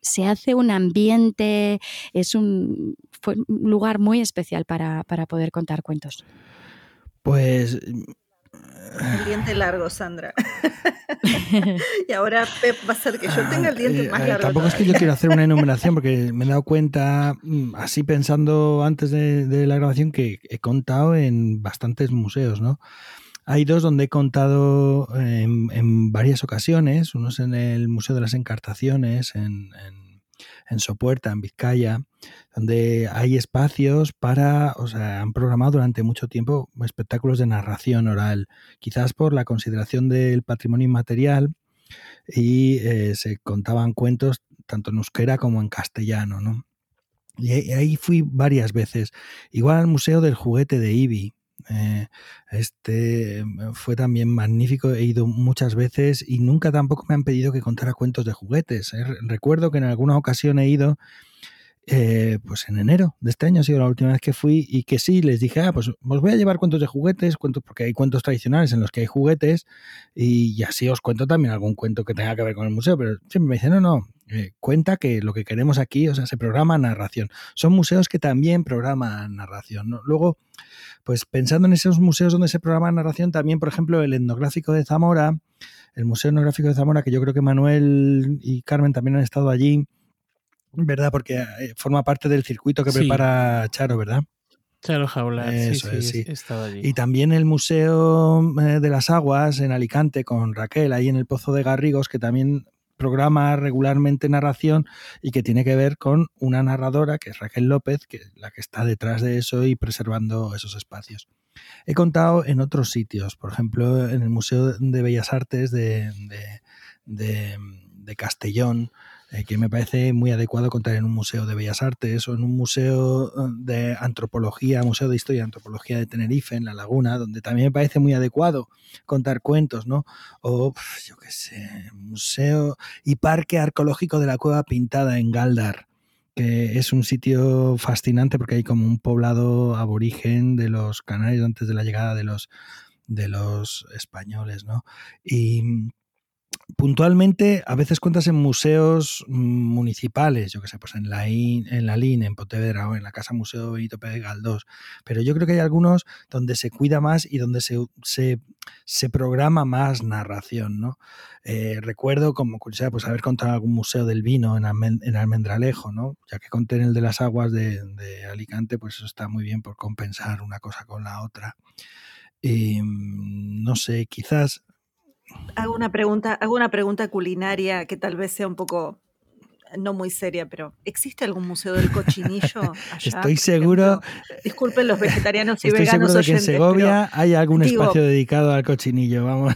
se hace un ambiente, es un, un lugar muy especial para, para poder contar cuentos. Pues el diente largo, Sandra. y ahora Pep va a ser que yo tenga el diente más largo. Tampoco es que yo quiera hacer una enumeración, porque me he dado cuenta, mm, así pensando antes de, la grabación, que he contado en bastantes museos, ¿no? Hay dos donde he contado en, varias ocasiones. Uno es en el Museo de las Encartaciones, en en Sopuerta, en Vizcaya, donde hay espacios para, o sea, han programado durante mucho tiempo espectáculos de narración oral, quizás por la consideración del patrimonio inmaterial y eh, se contaban cuentos tanto en euskera como en castellano, ¿no? Y ahí fui varias veces. Igual al Museo del Juguete de Ibi, eh, este fue también magnífico, he ido muchas veces y nunca tampoco me han pedido que contara cuentos de juguetes. Recuerdo que en alguna ocasión he ido eh, pues en enero de este año ha sido la última vez que fui y que sí, les dije, ah, pues os voy a llevar cuentos de juguetes, cuentos, porque hay cuentos tradicionales en los que hay juguetes y, así os cuento también algún cuento que tenga que ver con el museo, pero siempre me dicen, no, no, eh, cuenta que lo que queremos aquí, o sea, se programa narración. Son museos que también programan narración. Luego, pues pensando en esos museos donde se programa narración, también, por ejemplo, el etnográfico de Zamora, el Museo Etnográfico de Zamora, que yo creo que Manuel y Carmen también han estado allí, ¿Verdad? Porque eh, forma parte del circuito que prepara Charo, ¿verdad? Charo Jaula, sí, sí, sí. He allí. Y también el Museo eh, de las Aguas en Alicante con Raquel, ahí en el Pozo de Garrigos, que también programa regularmente narración y que tiene que ver con una narradora, que es Raquel López, que es la que está detrás de eso y preservando esos espacios. He contado en otros sitios, por ejemplo, en el Museo de Bellas Artes de, de Castellón, eh, que me parece muy adecuado contar en un museo de bellas artes o en un museo eh, de antropología, Museo de Historia y Antropología de Tenerife, en La Laguna, donde también me parece muy adecuado contar cuentos, ¿no? O, yo qué sé, Museo y Parque Arqueológico de la Cueva Pintada en Galdar que es un sitio fascinante porque hay como un poblado aborigen de los canarios antes de la llegada de los de los españoles, ¿no? Y puntualmente a veces cuentas en museos municipales, yo que sé, pues en la, en la LIN, en Pontevedra o en la Casa Museo Benito Pérez Galdós, pero yo creo que hay algunos donde se cuida más y donde se, se, programa más narración, ¿no? Eh, recuerdo, como curiosidad, pues haber contado algún museo del vino en, en Almendralejo, ¿no? Ya que conté en el de las aguas de, Alicante, pues eso está muy bien por compensar una cosa con la otra. Mm, no sé, quizás Hago una pregunta, hago una pregunta culinaria que tal vez sea un poco no muy seria, pero ¿existe algún museo del cochinillo allá? Estoy seguro. Disculpen los vegetarianos y estoy veganos. Estoy seguro de que en Segovia hay algún espacio dedicado al cochinillo, vamos.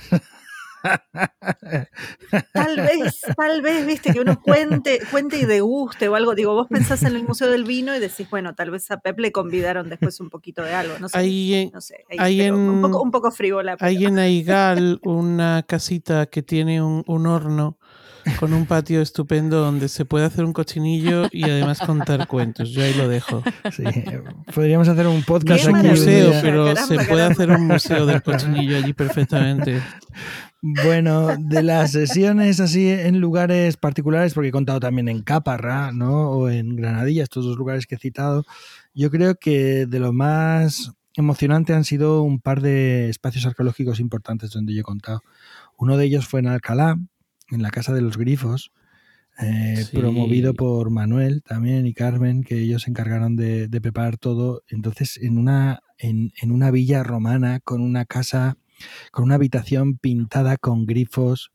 Tal vez, tal vez, viste, que uno cuente, cuente y deguste o algo. Digo, vos pensás en el Museo del Vino y decís, bueno, tal vez a Pep le convidaron después un poquito de algo. No sé. Hay, no sé, un, poco, un poco frívola. Hay en Aigal una casita que tiene un, un horno con un patio estupendo donde se puede hacer un cochinillo y además contar cuentos. Yo ahí lo dejo. Sí, podríamos hacer un podcast aquí. museo, pero se puede hacer un museo del cochinillo allí perfectamente. Bueno, de las sesiones así en lugares particulares, porque he contado también en Caparra, ¿no? O en Granadilla, estos dos lugares que he citado, yo creo que de lo más emocionante han sido un par de espacios arqueológicos importantes donde yo he contado. Uno de ellos fue en Alcalá, en la Casa de los Grifos, eh, promovido por Manuel también y Carmen, que ellos se encargaron de, preparar todo. Entonces, en una, en, en una villa romana con una casa con una habitación pintada con grifos,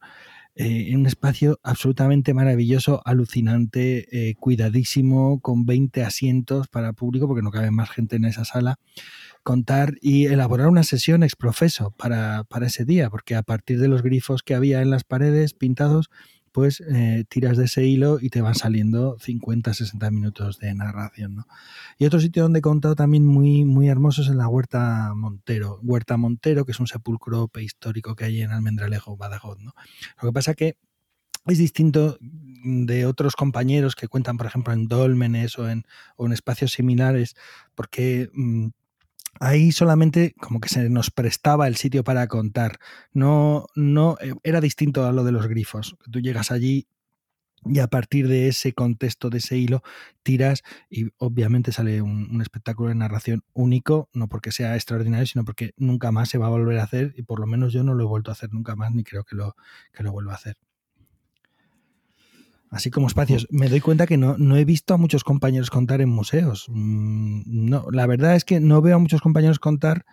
eh, en un espacio absolutamente maravilloso, alucinante, eh, cuidadísimo, con 20 asientos para público, porque no cabe más gente en esa sala, contar y elaborar una sesión exprofeso para, para ese día, porque a partir de los grifos que había en las paredes pintados, pues tiras de ese hilo y te van saliendo 50, 60 minutos de narración. ¿no? Y otro sitio donde he contado también muy, muy hermoso es en la Huerta Montero. Huerta Montero, que es un sepulcro prehistórico que hay en Almendralejo, Badajoz. ¿no? Lo que pasa que es distinto de otros compañeros que cuentan, por ejemplo, en dólmenes o en, o en espacios similares, porque mm, ahí solamente como que se nos prestaba el sitio para contar. No, no, eh, era distinto a lo de los grifos. Tú llegas allí y a partir de ese contexto, de ese hilo, tiras y obviamente sale un, espectáculo de narración único, no porque sea extraordinario, sino porque nunca más se va a volver a hacer y por lo menos yo no lo he vuelto a hacer nunca más ni creo que lo, que lo vuelva a hacer así como espacios. Me doy cuenta que no, no he visto a muchos compañeros contar en museos. Mm, no, la verdad es que no veo a muchos compañeros contar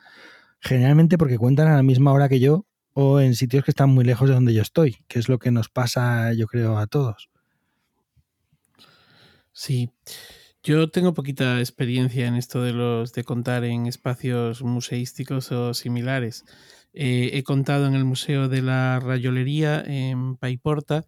generalmente porque cuentan a la misma hora que yo o en sitios que están muy lejos de donde yo estoy, que es lo que nos pasa, yo creo, a todos. Sí. Yo tengo poquita experiencia en esto de los de contar en espacios museísticos o similares. Eh, he contado en el Museo de la Rayolería en Paiporta,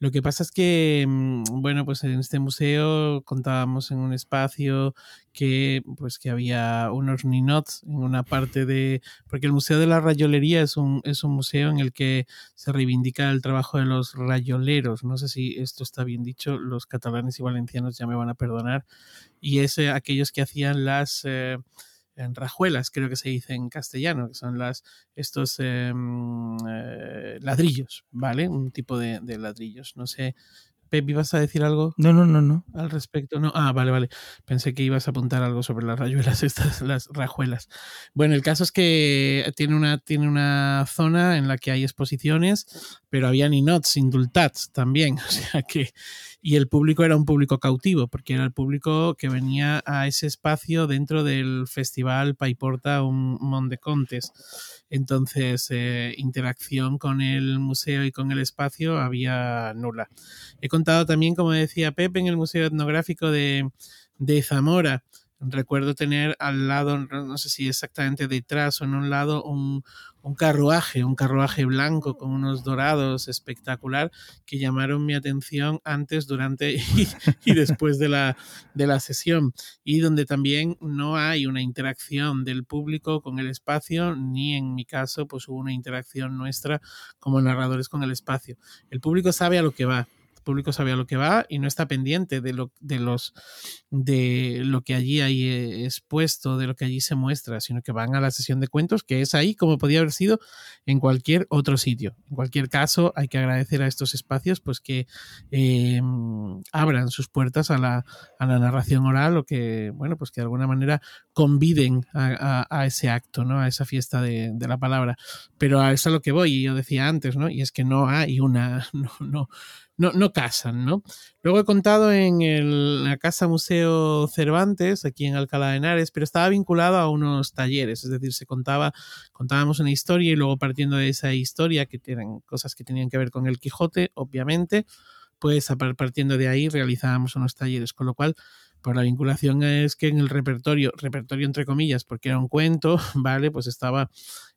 lo que pasa es que, mm, bueno, pues en este museo contábamos en un espacio que, pues que había unos ninots en una parte de, porque el Museo de la Rayolería es un, es un museo en el que se reivindica el trabajo de los rayoleros. No sé si esto está bien dicho, los catalanes y valencianos ya me van a perdonar. Y es aquellos que hacían las... Eh, en rajuelas, creo que se dice en castellano, que son las, estos em, eh, ladrillos, ¿vale? Un tipo de, ladrillos. No sé, Pep, ¿ibas a decir algo? No, no, no, no. Al respecto, no. Ah, vale, vale. Pensé que ibas a apuntar algo sobre las rayuelas, estas, las rajuelas. Bueno, el caso es que tiene una, tiene una zona en la que hay exposiciones, pero había ninots, indultats también. O sea que. Y el público era un público cautivo, porque era el público que venía a ese espacio dentro del festival Paiporta un Monde Contes. Entonces, eh, interacción con el museo y con el espacio había nula. He contado también, como decía Pepe, en el Museo Etnográfico de, de Zamora, recuerdo tener al lado, no sé si exactamente detrás o en un lado, un, un, carruaje, un carruaje blanco con unos dorados espectacular que llamaron mi atención antes, durante y, después de la, de la sesión. Y donde también no hay una interacción del público con el espacio, ni en mi caso, pues hubo una interacción nuestra como narradores con el espacio. El público sabe a lo que va público sabía lo que va y no está pendiente de lo, de los, de lo que allí hay eh, expuesto, de lo que allí se muestra, sino que van a la sesión de cuentos, que es ahí como podía haber sido en cualquier otro sitio. En cualquier caso, hay que agradecer a estos espacios pues que eh, abran sus puertas a la, a la, narración oral o que, bueno, pues que de alguna manera conviden a, a, a ese acto, ¿no? A esa fiesta de, de, la palabra. Pero a eso es a lo que voy, y yo decía antes, ¿no? Y es que no hay una, no, no, no, no casan, ¿no? Luego he contado en el, la Casa Museo Cervantes, aquí en Alcalá de Henares, pero estaba vinculado a unos talleres, es decir, se contaba, contábamos una historia y luego partiendo de esa historia, que eran cosas que tenían que ver con el Quijote, obviamente, pues partiendo de ahí realizábamos unos talleres, con lo cual por la vinculación es que en el repertorio, repertorio entre comillas, porque era un cuento, ¿vale? Pues estaba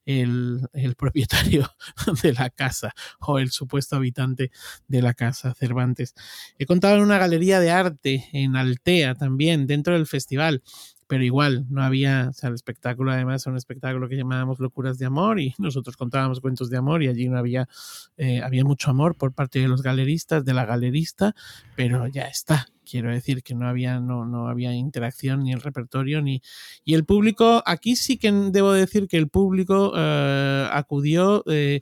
el, propietario de la casa o el supuesto habitante de la casa, Cervantes. He contado en una galería de arte en Altea también, dentro del festival, pero igual no había, o sea, el espectáculo además era un espectáculo que llamábamos Locuras de Amor y nosotros contábamos cuentos de amor y allí no había, eh, había mucho amor por parte de los galeristas, de la galerista, pero ya está, quiero decir que no había, no, no había interacción ni el repertorio ni... Y el público, aquí sí que debo decir que el público eh, acudió eh,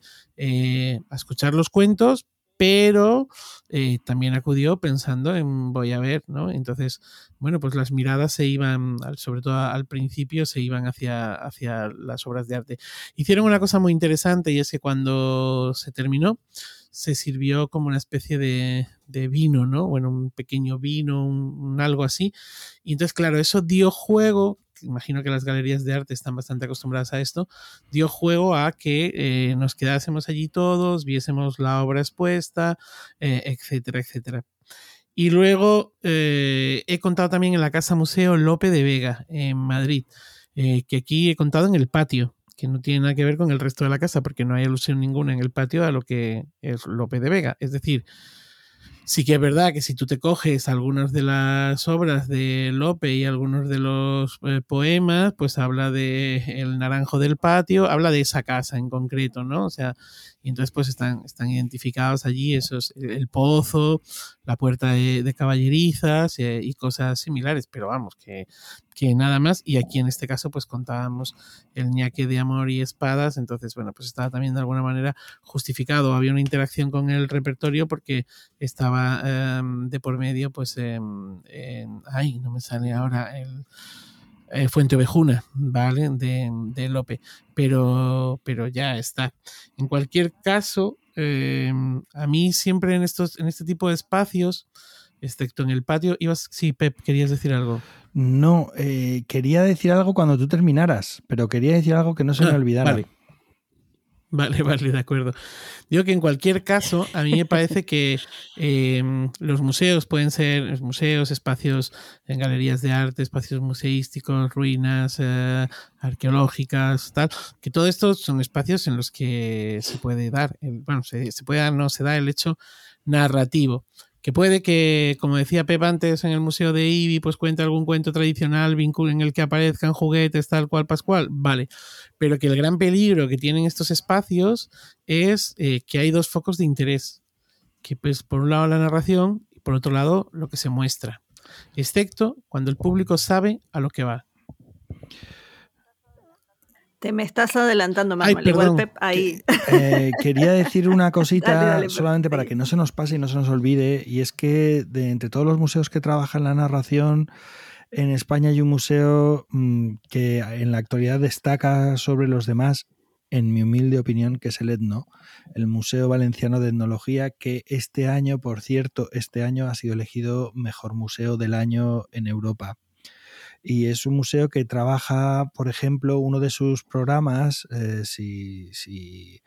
a escuchar los cuentos, pero eh, también acudió pensando en voy a ver, ¿no? Entonces, bueno, pues las miradas se iban, sobre todo al principio, se iban hacia, hacia las obras de arte. Hicieron una cosa muy interesante y es que cuando se terminó, se sirvió como una especie de, de vino, ¿no? Bueno, un pequeño vino, un, algo así. Y entonces, claro, eso dio juego imagino que las galerías de arte están bastante acostumbradas a esto, dio juego a que eh, nos quedásemos allí todos, viésemos la obra expuesta, eh, etcétera, etcétera. Y luego eh, he contado también en la Casa Museo Lope de Vega, en Madrid, que aquí he contado en el patio, que no tiene nada que ver con el resto de la casa, porque no hay alusión ninguna en el patio a lo que es Lope de Vega. Es decir, Sí que es verdad que si tú te coges algunas de las obras de Lope y algunos de los eh, poemas, pues habla de El naranjo del patio, habla de esa casa en concreto, ¿no? O sea, y entonces pues están, están identificados allí esos, el pozo, la puerta de, caballerizas eh, y cosas similares, pero vamos, que, que nada más. Y aquí en este caso pues contábamos el ñaque de amor y espadas, entonces bueno, pues estaba también de alguna manera justificado, había una interacción con el repertorio porque estaba eh, de por medio pues, eh, ay, no me sale ahora el eh, Fuente Ovejuna, ¿vale? De, de, Lope, pero, pero ya está. En cualquier caso, eh, a mí siempre en, estos, en este tipo de espacios, excepto en el patio, ibas, sí, Pep, querías decir algo. No, eh, quería decir algo cuando tú terminaras, pero quería decir algo que no se me Ah, olvidara. vale. Vale, vale, de acuerdo. Digo que en cualquier caso, a mí me parece que eh, los museos pueden ser museos, espacios en galerías de arte, espacios museísticos, ruinas eh, arqueológicas, tal, que todo esto son espacios en los que se puede dar, bueno, se puede dar, no se da el hecho narrativo que puede que, como decía Pep antes, en el Museo de Ibi, pues cuente algún cuento tradicional en el que aparezcan juguetes tal cual pascual, vale, pero que el gran peligro que tienen estos espacios es eh, que hay dos focos de interés, que pues por un lado la narración y por otro lado lo que se muestra, excepto cuando el público sabe a lo que va. Te me estás adelantando, Manuel. Igual Pep ahí. Eh, quería decir una cosita solamente para que no se nos pase y no se nos olvide, y es que de entre todos los museos que trabajan la narración, en España hay un museo mm, que en la actualidad destaca sobre los demás, en mi humilde opinión, que es el Etno, el Museo Valenciano de Etnología, que este año, por cierto, este año ha sido elegido mejor museo del año en Europa y es un museo que trabaja, por ejemplo, uno de sus programas, eh, si, si,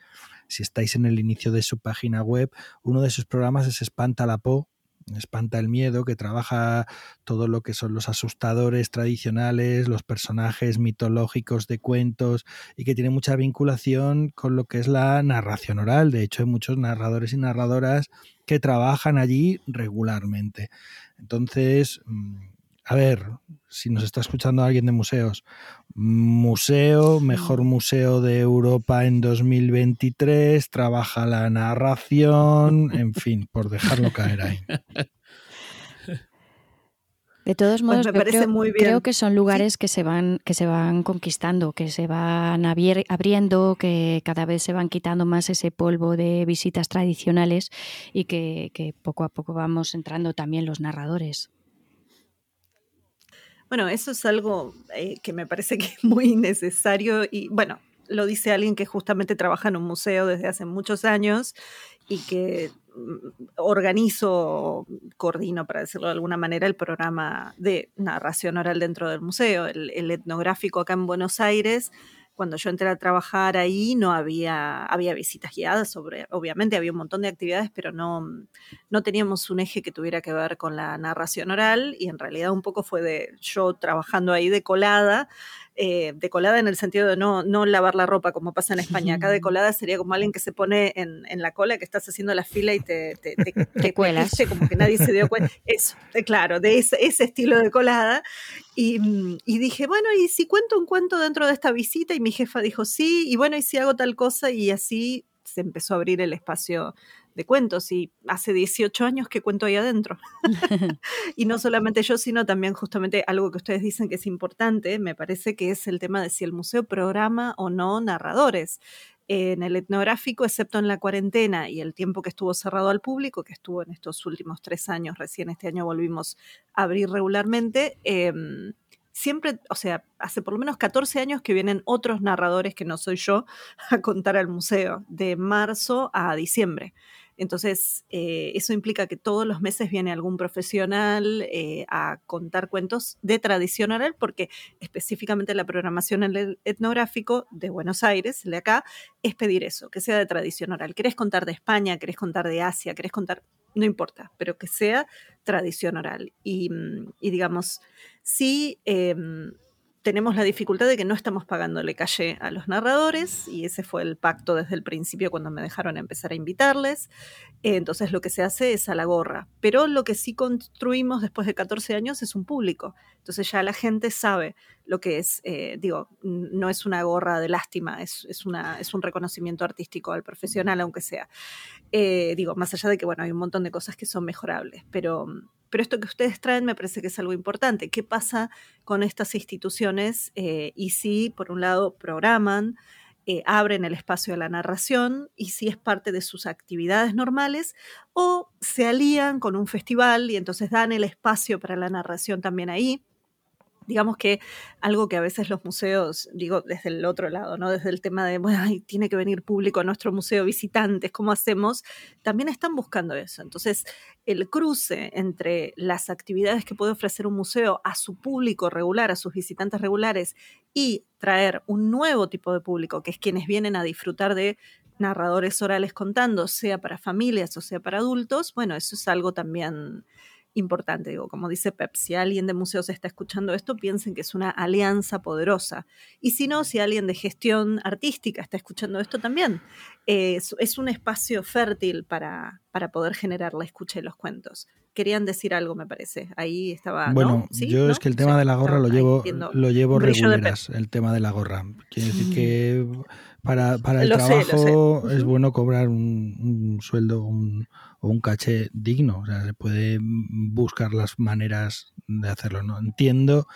si, estáis en el inicio de su página web, uno de sus programas es Espanta la Po, Espanta el Miedo, que trabaja todo lo que son los asustadores tradicionales, los personajes mitológicos de cuentos y que tiene mucha vinculación con lo que es la narración oral. De hecho, hay muchos narradores y narradoras que trabajan allí regularmente. Entonces, mm, a ver, si nos está escuchando alguien de museos, museo, mejor museo de Europa en 2023, trabaja la narración, en fin, por dejarlo caer ahí. De todos pues modos, creo, que son lugares que se van que se van conquistando, que se van abriendo, que cada vez se van quitando más ese polvo de visitas tradicionales y que, que poco a poco vamos entrando también los narradores. Bueno, eso es algo eh, que me parece que es muy necesario y bueno, lo dice alguien que justamente trabaja en un museo desde hace muchos años y que mm, organizo, coordino, para decirlo de alguna manera, el programa de narración oral dentro del museo, el etnográfico acá en Buenos Aires cuando yo entré a trabajar ahí no había, había visitas guiadas sobre, obviamente había un montón de actividades, pero no, no teníamos un eje que tuviera que ver con la narración oral y en realidad un poco fue de yo trabajando ahí de colada eh, decolada en el sentido de no, no lavar la ropa como pasa en España. Acá decolada sería como alguien que se pone en, la cola, que estás haciendo la fila y te, te, te, cuelas. como que nadie se dio cuenta. Eso, eh, claro, de ese, estilo de colada. Y, y, dije, bueno, ¿y si cuento un cuento dentro de esta visita? Y mi jefa dijo, sí, y bueno, ¿y si hago tal cosa? Y así se empezó a abrir el espacio de cuentos y hace 18 años que cuento ahí adentro. y no solamente yo, sino también justamente algo que ustedes dicen que es importante, me parece que es el tema de si el museo programa o no narradores. En el etnográfico, excepto en la cuarentena y el tiempo que estuvo cerrado al público, que estuvo en estos últimos tres años, recién este año volvimos a abrir regularmente, em, siempre, o sea, hace por lo menos 14 años que vienen otros narradores que no soy yo a contar al museo, de marzo a diciembre. Entonces, eh, eso implica que todos los meses viene algún profesional eh, a contar cuentos de tradición oral, porque específicamente la programación en el etnográfico de Buenos Aires, de acá, es pedir eso, que sea de tradición oral. ¿Querés contar de España? ¿Querés contar de Asia? ¿Querés contar? No importa, pero que sea tradición oral. Y, mm, digamos, sí. Em, tenemos la dificultad de que no estamos pagándole calle a los narradores y ese fue el pacto desde el principio cuando me dejaron empezar a invitarles. Entonces lo que se hace es a la gorra. Pero lo que sí construimos después de 14 años es un público. Entonces ya la gente sabe lo que es, eh, digo, no es una gorra de lástima, es, una, es un reconocimiento artístico al profesional, aunque sea. Eh, digo, más allá de que, bueno, hay un montón de cosas que son mejorables, pero pero esto que ustedes traen me parece que es algo importante. ¿Qué pasa con estas instituciones eh, y si, por un lado, programan, eh, abren el espacio a la narración y si es parte de sus actividades normales o se alían con un festival y entonces dan el espacio para la narración también ahí? Digamos que algo que a veces los museos, digo desde el otro lado, ¿no? Desde el tema de, bueno, tiene que venir público a nuestro museo, visitantes, ¿cómo hacemos? También están buscando eso. Entonces, el cruce entre las actividades que puede ofrecer un museo a su público regular, a sus visitantes regulares, y traer un nuevo tipo de público, que es quienes vienen a disfrutar de narradores orales contando, sea para familias o sea para adultos, bueno, eso es algo también importante. Digo, como dice Pep, si alguien de museos está escuchando esto, piensen que es una alianza poderosa. Y si no, si alguien de gestión artística está escuchando esto también, es, un espacio fértil para, para poder generar la escucha de los cuentos. Querían decir algo, me parece. Ahí estaba. Bueno, yo es que el tema de la gorra lo llevo, lo llevo reguleras, el tema de la gorra. Quiere decir que para, para el trabajo es bueno cobrar un, sueldo, un, o un caché digno. O sea, se puede buscar las maneras de hacerlo. ¿no? Entiendo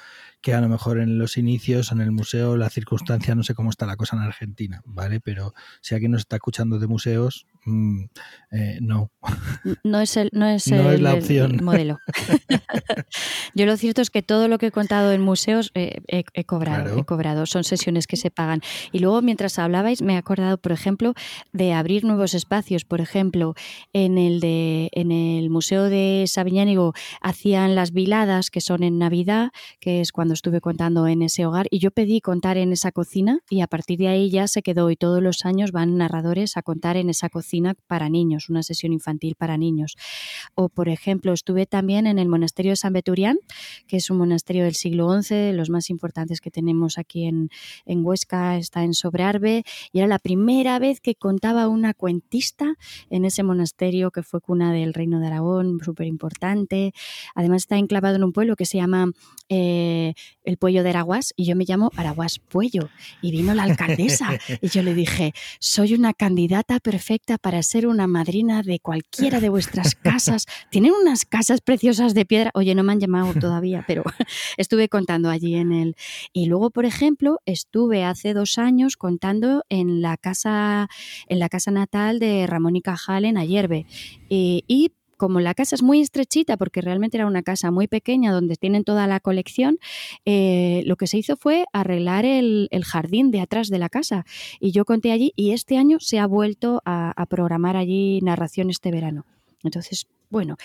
que a lo mejor en los inicios, en el museo, la circunstancia, no sé cómo está la cosa en Argentina, ¿vale? Pero si alguien nos está escuchando de museos, mm, eh, no. No es el, no es la opción. modelo. Yo lo cierto es que todo lo que he contado en museos eh, he, cobrado, he cobrado. Son sesiones que se pagan. Y luego, mientras hablabais, me he acordado, por ejemplo, de abrir nuevos espacios. Por ejemplo, en el de en el Museo de Sabiñánigo hacían las viladas, que son en Navidad, que es cuando estuve contando en ese hogar, y yo pedí contar en esa cocina y a partir de ahí ya se quedó y todos los años van narradores a contar en esa cocina para niños, una sesión infantil para niños. O, por ejemplo, estuve también en el monasterio de San Beturián, que es un monasterio del siglo XI, los más importantes que tenemos aquí en, en Huesca, está en Sobrearbe, y era la primera vez que contaba una cuentista en ese monasterio que fue cuna del Reino de Aragón, súper importante. Además está enclavado en un pueblo que se llama eh, el Puello de Araguas y yo me llamo Araguas Puello. Y vino la alcaldesa y yo le dije, soy una candidata perfecta para ser una madrina de cualquiera de vuestras casas. Tienen unas casas preciosas de piedra. Oye, no me han llamado todavía, pero estuve contando allí en el... Y luego, por ejemplo, estuve hace dos años contando en la casa, en la casa natal de Ramón y Cajal en Ayerbe. Y, y como la casa es muy estrechita, porque realmente era una casa muy pequeña donde tienen toda la colección, eh, lo que se hizo fue arreglar el, jardín de atrás de la casa. Y yo conté allí y este año se ha vuelto a, a programar allí narración este verano. Entonces, bueno,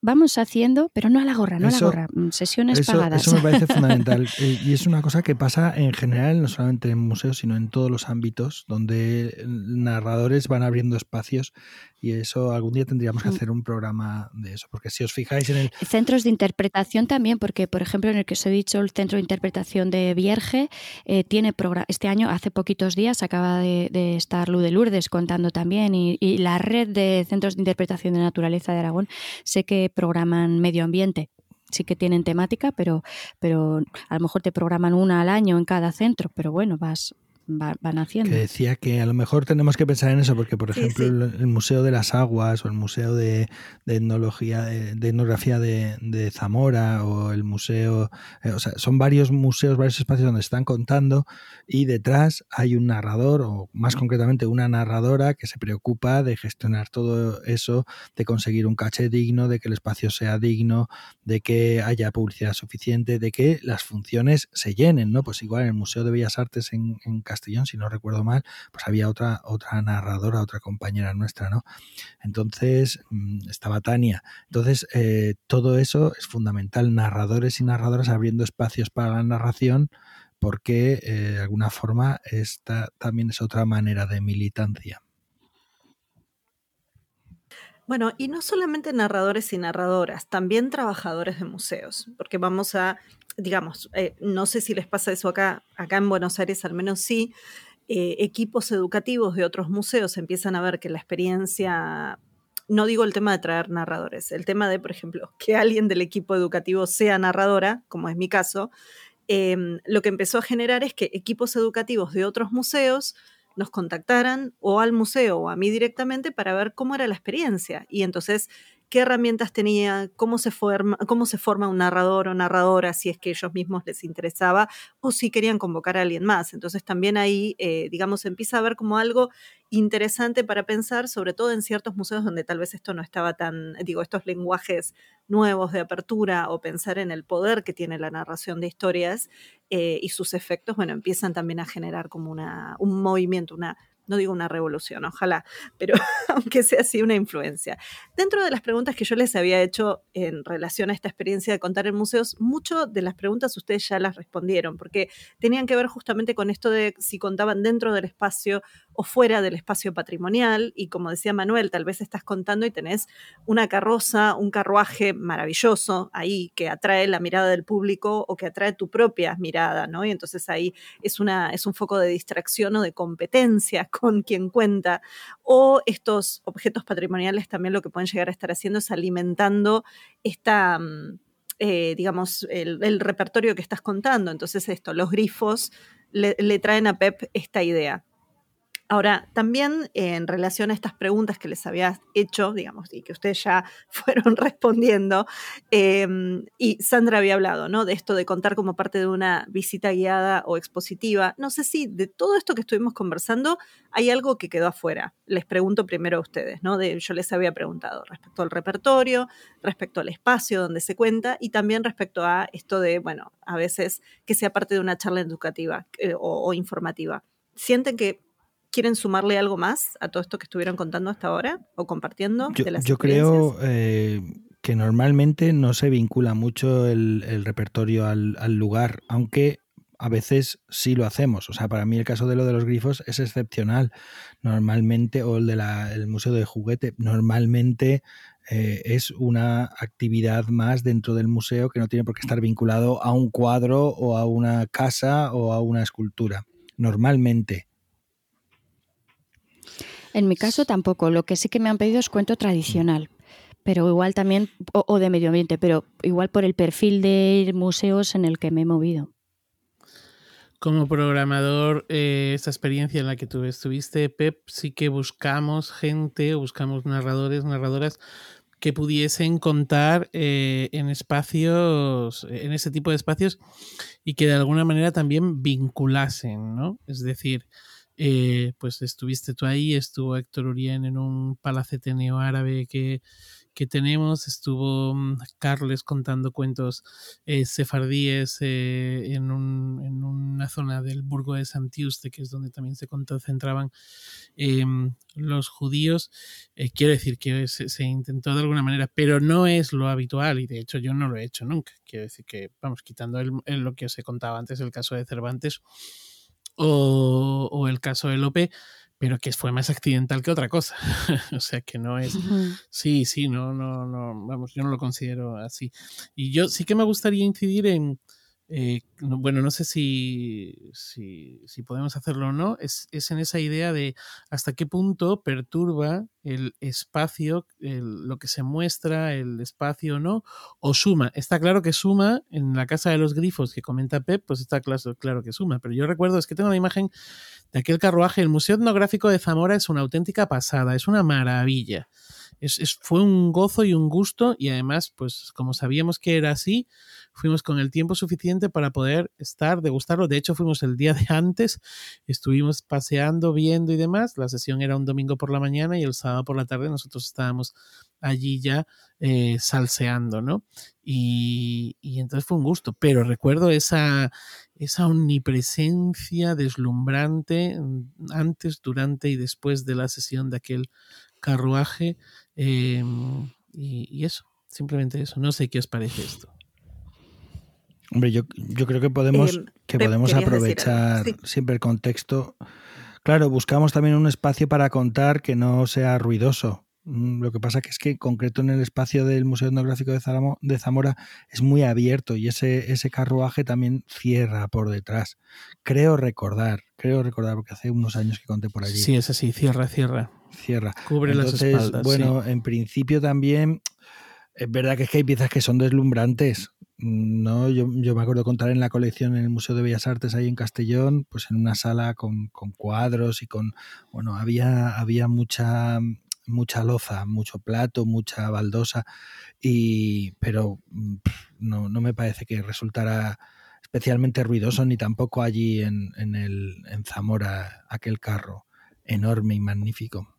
vamos haciendo, pero no a la gorra, no a la gorra, mm, sesiones pagadas. Eso me parece fundamental. Eh, y es una cosa que pasa en general, no solamente en museos, sino en todos los ámbitos, donde narradores van abriendo espacios y eso algún día tendríamos que mm. hacer un programa de eso, porque si os fijáis en el... Centros de interpretación también, porque por ejemplo en el que os he dicho, el Centro de Interpretación de Vierge, eh, tiene este año, hace poquitos días, acaba de, estar Lu de Lourdes contando también, y, y la red de centros de interpretación de naturaleza de Aragón Sé que programan medio ambiente, sí que tienen temática, pero, pero a lo mejor te programan una al año en cada centro, pero bueno, vas, van haciendo. Que decía que a lo mejor tenemos que pensar en eso, porque por ejemplo El, Museo de las Aguas o el Museo de, Etnología, de, Etnografía de, Zamora o el Museo, eh, o sea, son varios museos, varios espacios donde están contando y detrás hay un narrador o más concretamente una narradora que se preocupa de gestionar todo eso, de conseguir un caché digno, de que el espacio sea digno, de que haya publicidad suficiente, de que las funciones se llenen, ¿no? Pues igual en el Museo de Bellas Artes en, en si no recuerdo mal, pues había otra, otra narradora, otra compañera nuestra, ¿no? Entonces, mm, estaba Tania. Entonces, eh, todo eso es fundamental, narradores y narradoras abriendo espacios para la narración, porque eh, de alguna forma esta también es otra manera de militancia. Bueno, y no solamente narradores y narradoras, también trabajadores de museos, porque vamos a, digamos, eh, no sé si les pasa eso acá, acá en Buenos Aires al menos sí, eh, equipos educativos de otros museos empiezan a ver que la experiencia, no digo el tema de traer narradores, el tema de, por ejemplo, que alguien del equipo educativo sea narradora, como es mi caso, em, lo que empezó a generar es que equipos educativos de otros museos nos contactaran o al museo o a mí directamente para ver cómo era la experiencia. Y entonces qué herramientas tenía, cómo se, forma, cómo se forma un narrador o narradora, si es que ellos mismos les interesaba o si querían convocar a alguien más. Entonces también ahí, eh, digamos, empieza a ver como algo interesante para pensar, sobre todo en ciertos museos donde tal vez esto no estaba tan, digo, estos lenguajes nuevos de apertura o pensar en el poder que tiene la narración de historias eh, y sus efectos, bueno, empiezan también a generar como una, un movimiento, una no digo una revolución, ojalá, pero aunque sea así una influencia. Dentro de las preguntas que yo les había hecho en relación a esta experiencia de contar en museos, muchas de las preguntas ustedes ya las respondieron, porque tenían que ver justamente con esto de si contaban dentro del espacio o fuera del espacio patrimonial, y como decía Manuel, tal vez estás contando y tenés una carroza, un carruaje maravilloso ahí que atrae la mirada del público o que atrae tu propia mirada, ¿no? Y entonces ahí es, una, es un foco de distracción o de competencia con quien cuenta, o estos objetos patrimoniales también lo que pueden llegar a estar haciendo es alimentando esta... Mm, eh, digamos, el, repertorio que estás contando. Entonces, esto, los grifos le, le traen a Pep esta idea. Ahora, también en relación a estas preguntas que les había hecho, digamos, y que ustedes ya fueron respondiendo, em, y Sandra había hablado, ¿no? De esto de contar como parte de una visita guiada o expositiva. No sé si de todo esto que estuvimos conversando hay algo que quedó afuera. Les pregunto primero a ustedes, ¿no? Yo les había preguntado respecto al repertorio, respecto al espacio donde se cuenta y también respecto a esto de, bueno, a veces que sea parte de una charla educativa eh, o informativa. ¿Sienten que ¿Quieren sumarle algo más a todo esto que estuvieron contando hasta ahora o compartiendo? Yo, yo creo eh, que normalmente no se vincula mucho el, el repertorio al, al, lugar, aunque a veces sí lo hacemos. O sea, para mí el caso de lo de los grifos es excepcional. Normalmente, o el del Museo de Juguete, normalmente eh, es una actividad más dentro del museo que no tiene por qué estar vinculado a un cuadro o a una casa o a una escultura. Normalmente. En mi caso tampoco. Lo que sí que me han pedido es cuento tradicional. Pero igual también, o, de medio ambiente, pero igual por el perfil de museos en el que me he movido. Como programador, eh, esta experiencia en la que tú estuviste, Pep, sí que buscamos gente, buscamos narradores, narradoras que pudiesen contar eh, en espacios, en ese tipo de espacios y que de alguna manera también vinculasen, ¿no? Es decir, eh, pues estuviste tú ahí, estuvo Héctor Urien en un palacete neoárabe que, que tenemos, estuvo mm, Carles contando cuentos eh, sefardíes eh, en, un, en, una zona del burgo de Santiuste, que es donde también se concentraban eh, los judíos. Eh, quiero decir que se, intentó de alguna manera, pero no es lo habitual y de hecho yo no lo he hecho nunca. Quiero decir que, vamos, quitando el, el, lo que os he contado antes, el caso de Cervantes o, o el caso de Lope, pero que fue más accidental que otra cosa. o sea que no es. Sí, sí, no, no, no, vamos, yo no lo considero así. Y yo sí que me gustaría incidir en. Eh, bueno, no sé si, si, podemos hacerlo o no, es, es, en esa idea de hasta qué punto perturba el espacio, lo que se muestra, el espacio o no, o suma. Está claro que suma en la casa de los grifos que comenta Pep, pues está claro, claro que suma, pero yo recuerdo, es que tengo la imagen de aquel carruaje. El Museo Etnográfico de Zamora es una auténtica pasada, es una maravilla. Es, fue un gozo y un gusto y además, pues como sabíamos que era así, fuimos con el tiempo suficiente para poder estar, degustarlo. De hecho, fuimos el día de antes, estuvimos paseando, viendo y demás. La sesión era un domingo por la mañana y el sábado por la tarde nosotros estábamos allí ya eh, salseando, ¿no? Y, y, entonces fue un gusto, pero recuerdo esa, esa omnipresencia deslumbrante antes, durante y después de la sesión de aquel carruaje eh, y, y, eso, simplemente eso. No sé qué os parece esto. Hombre, yo, yo creo que podemos, eh, que podemos aprovechar sí. siempre el contexto. Claro, buscamos también un espacio para contar que no sea ruidoso. Mm, lo que pasa que es que en concreto en el espacio del Museo Etnográfico de Zamora es muy abierto y ese, ese carruaje también cierra por detrás. Creo recordar, creo recordar, porque hace unos años que conté por allí. Sí, es así, cierra, cierra. Cierra. Cubre Entonces, las espaldas. Bueno, sí. en principio también es verdad que es que hay piezas que son deslumbrantes. No, yo, yo, me acuerdo contar en la colección en el Museo de Bellas Artes ahí en Castellón, pues en una sala con, con cuadros y con, bueno, había, había mucha, mucha loza, mucho plato, mucha baldosa, y, pero no, no me parece que resultara especialmente ruidoso ni tampoco allí en, en, el, en Zamora aquel carro enorme y magnífico.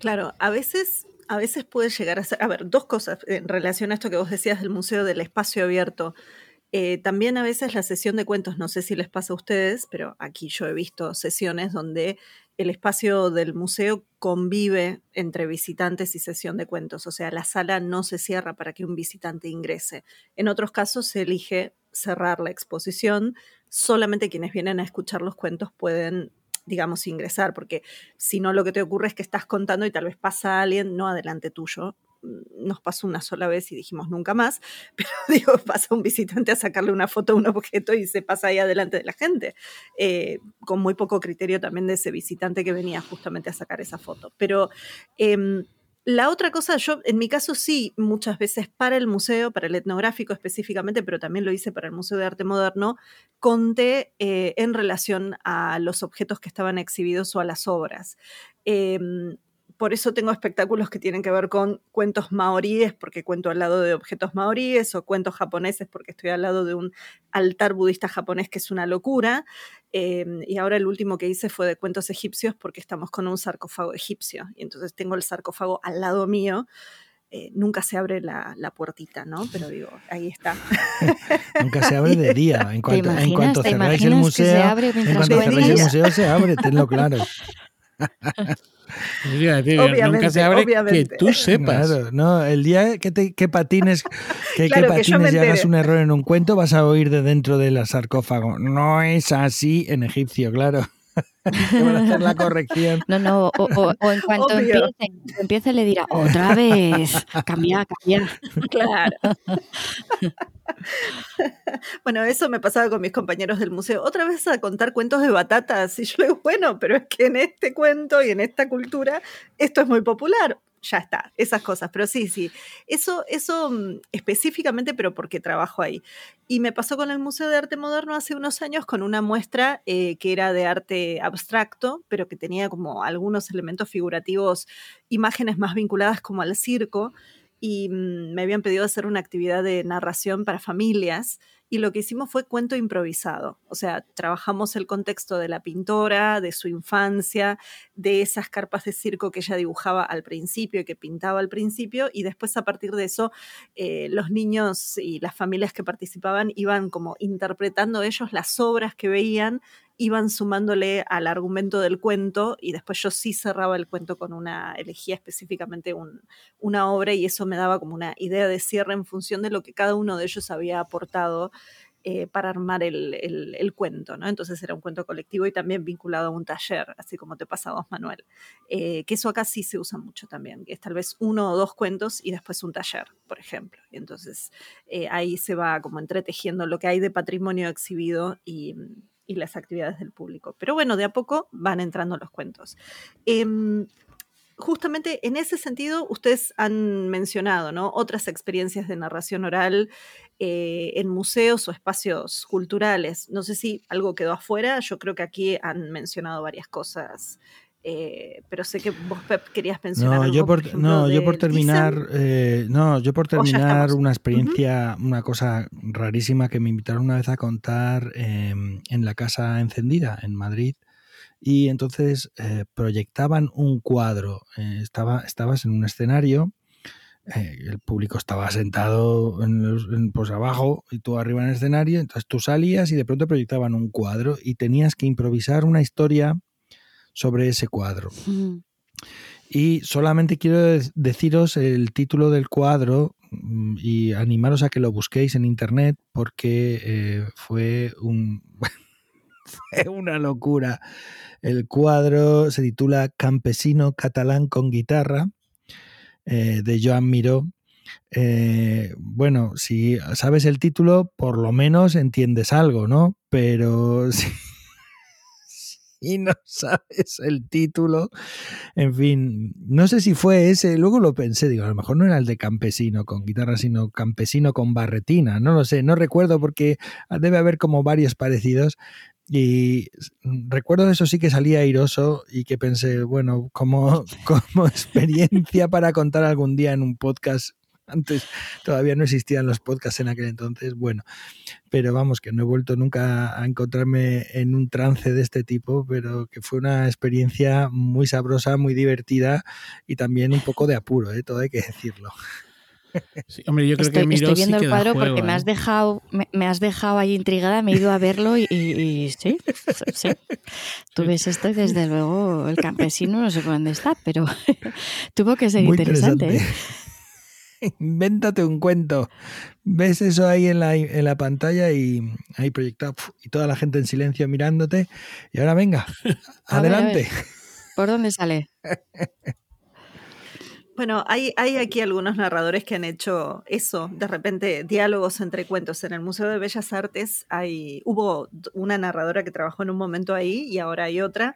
Claro, a veces, a veces puede llegar a ser, a ver, dos cosas en relación a esto que vos decías del Museo del Espacio Abierto. Eh, también a veces la sesión de cuentos, no sé si les pasa a ustedes, pero aquí yo he visto sesiones donde el espacio del museo convive entre visitantes y sesión de cuentos, o sea, la sala no se cierra para que un visitante ingrese. En otros casos se elige cerrar la exposición, solamente quienes vienen a escuchar los cuentos pueden digamos, ingresar, porque si no lo que te ocurre es que estás contando y tal vez pasa alguien no adelante tuyo. Nos pasó una sola vez y dijimos nunca más, pero pasa un visitante a sacarle una foto a un objeto y se pasa ahí adelante de la gente, eh, con muy poco criterio también de ese visitante que venía justamente a sacar esa foto. Pero eh, La otra cosa, yo en mi caso sí, muchas veces para el museo, para el etnográfico específicamente, pero también lo hice para el Museo de Arte Moderno, conté eh, en relación a los objetos que estaban exhibidos o a las obras. Por eso tengo espectáculos que tienen que ver con cuentos maoríes, porque cuento al lado de objetos maoríes, o cuentos japoneses, porque estoy al lado de un altar budista japonés que es una locura. Em, y ahora el último que hice fue de cuentos egipcios, porque estamos con un sarcófago egipcio. Y entonces tengo el sarcófago al lado mío. Eh, nunca se abre la, puertita, ¿no? Pero digo, ahí está. nunca se abre de día. En cuanto, en cuanto cerráis el museo, en cuanto cerráis el museo se abre, tenlo claro. nunca se abre que tú sepas. no, el día que, te, que patines, que, patines y hagas un error en un cuento, vas a oír de dentro del sarcófago. No es así en egipcio, claro. Van a hacer la corrección. No, no, o, en cuanto empiece, empiece, le dirá otra vez, cambia, cambia. Claro. bueno, eso me pasaba con mis compañeros del museo. Otra vez a contar cuentos de batatas. Y yo le digo, bueno, pero es que en este cuento y en esta cultura esto es muy popular ya está, esas cosas. Pero sí, sí, eso, eso mm, específicamente, pero porque trabajo ahí. Y me pasó con el Museo de Arte Moderno hace unos años con una muestra eh, que era de arte abstracto, pero que tenía como algunos elementos figurativos, imágenes más vinculadas como al circo. Y mm, me habían pedido hacer una actividad de narración para familias y lo que hicimos fue cuento improvisado. O sea, trabajamos el contexto de la pintora, de su infancia, de esas carpas de circo que ella dibujaba al principio y que pintaba al principio, y después a partir de eso eh, los niños y las familias que participaban iban como interpretando ellos las obras que veían iban sumándole al argumento del cuento y después yo sí cerraba el cuento con una, elegía específicamente una obra y eso me daba como una idea de cierre en función de lo que cada uno de ellos había aportado eh, para armar el, cuento, ¿no? Entonces era un cuento colectivo y también vinculado a un taller, así como te pasa a vos, Manuel. Eh, que eso acá sí se usa mucho también, que es tal vez uno o dos cuentos y después un taller, por ejemplo. Y entonces eh, ahí se va como entretejiendo lo que hay de patrimonio exhibido y, y las actividades del público. Pero bueno, de a poco van entrando los cuentos. Em, justamente en ese sentido, ustedes han mencionado ¿no? otras experiencias de narración oral eh, en museos o espacios culturales. No sé si algo quedó afuera, yo creo que aquí han mencionado varias cosas eh, pero sé que vos Pep querías mencionar no, algo, yo por, no yo por terminar eh, no yo por terminar una experiencia una cosa rarísima que me invitaron una vez a contar em, en la casa encendida en Madrid y entonces eh, proyectaban un cuadro estaba estabas en un escenario el público estaba sentado en, pues abajo y tú arriba en el escenario entonces tú salías y de pronto proyectaban un cuadro y tenías que improvisar una historia sobre ese cuadro. Y solamente quiero deciros el título del cuadro mm, y animaros a que lo busquéis en internet porque eh, fue un fue una locura. El cuadro se titula Campesino catalán con guitarra eh, de Joan Miró. Eh, bueno, si sabes el título, por lo menos entiendes algo, ¿no? Pero si, y no sabes el título. En fin, no sé si fue ese, luego lo pensé, digo, a lo mejor no era el de campesino con guitarra, sino campesino con barretina, no lo sé, no recuerdo porque debe haber como varios parecidos. Y recuerdo eso sí que salía airoso y que pensé, bueno, como, como experiencia para contar algún día en un podcast antes todavía no existían los podcasts en aquel entonces, bueno, pero vamos, que no he vuelto nunca a encontrarme en un trance de este tipo, pero que fue una experiencia muy sabrosa, muy divertida y también un poco de apuro, ¿eh? todo hay que decirlo. hombre, yo creo estoy, que estoy viendo el cuadro porque me has ¿eh? dejado me, has dejado ahí intrigada, me he ido a verlo y, sí, sí. Tú ves esto y desde luego el campesino no sé dónde está, pero tuvo que ser interesante. ¿eh? invéntate un cuento. Ves eso ahí en la, en la pantalla y ahí proyectado y toda la gente en silencio mirándote. Y ahora venga, adelante. ¿Por dónde sale? Bueno, hay, hay, aquí algunos narradores que han hecho eso, de repente diálogos entre cuentos. En el Museo de Bellas Artes hay, hubo una narradora que trabajó en un momento ahí y ahora hay otra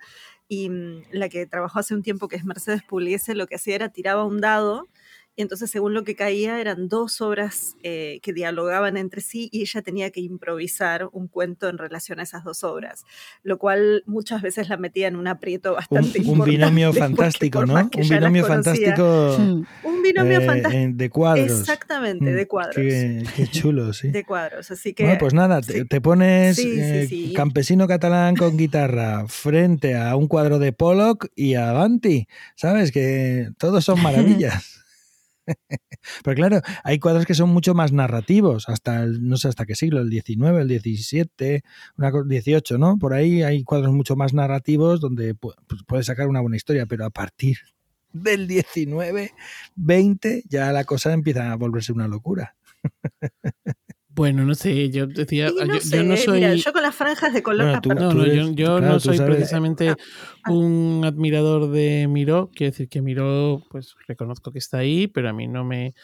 y mm, la que trabajó hace un tiempo, que es Mercedes Puliese, lo que hacía era tiraba un dado y entonces según lo que caía eran dos obras eh, que dialogaban entre sí y ella tenía que improvisar un cuento en relación a esas dos obras, lo cual muchas veces la metía en un aprieto bastante un, un binomio fantástico, ¿no? Un binomio fantástico. Un binomio eh, fantástico. De cuadros. Exactamente, de cuadros. Qué, qué, chulo, sí. De cuadros, así que... Bueno, pues nada, sí. te, te, pones Sí, sí, eh, sí. campesino catalán con guitarra frente a un cuadro de Pollock y Avanti, ¿sabes? Que todos son maravillas. Pero claro, hay cuadros que son mucho más narrativos, hasta el, no sé hasta qué siglo, el 19, el 17, una, 18, ¿no? Por ahí hay cuadros mucho más narrativos donde pues, puedes sacar una buena historia, pero a partir del 19, 20, ya la cosa empieza a volverse una locura. Bueno, no sé, yo decía, Sí, no yo, sé, yo no soy... mira, yo con las franjas de color... Bueno, ah, tú-. No, no, eres- yo, yo claro, no tú soy sabes- precisamente Ah, un admirador de Miró. Quiero decir que Miró, pues reconozco que está ahí, pero a mí no me,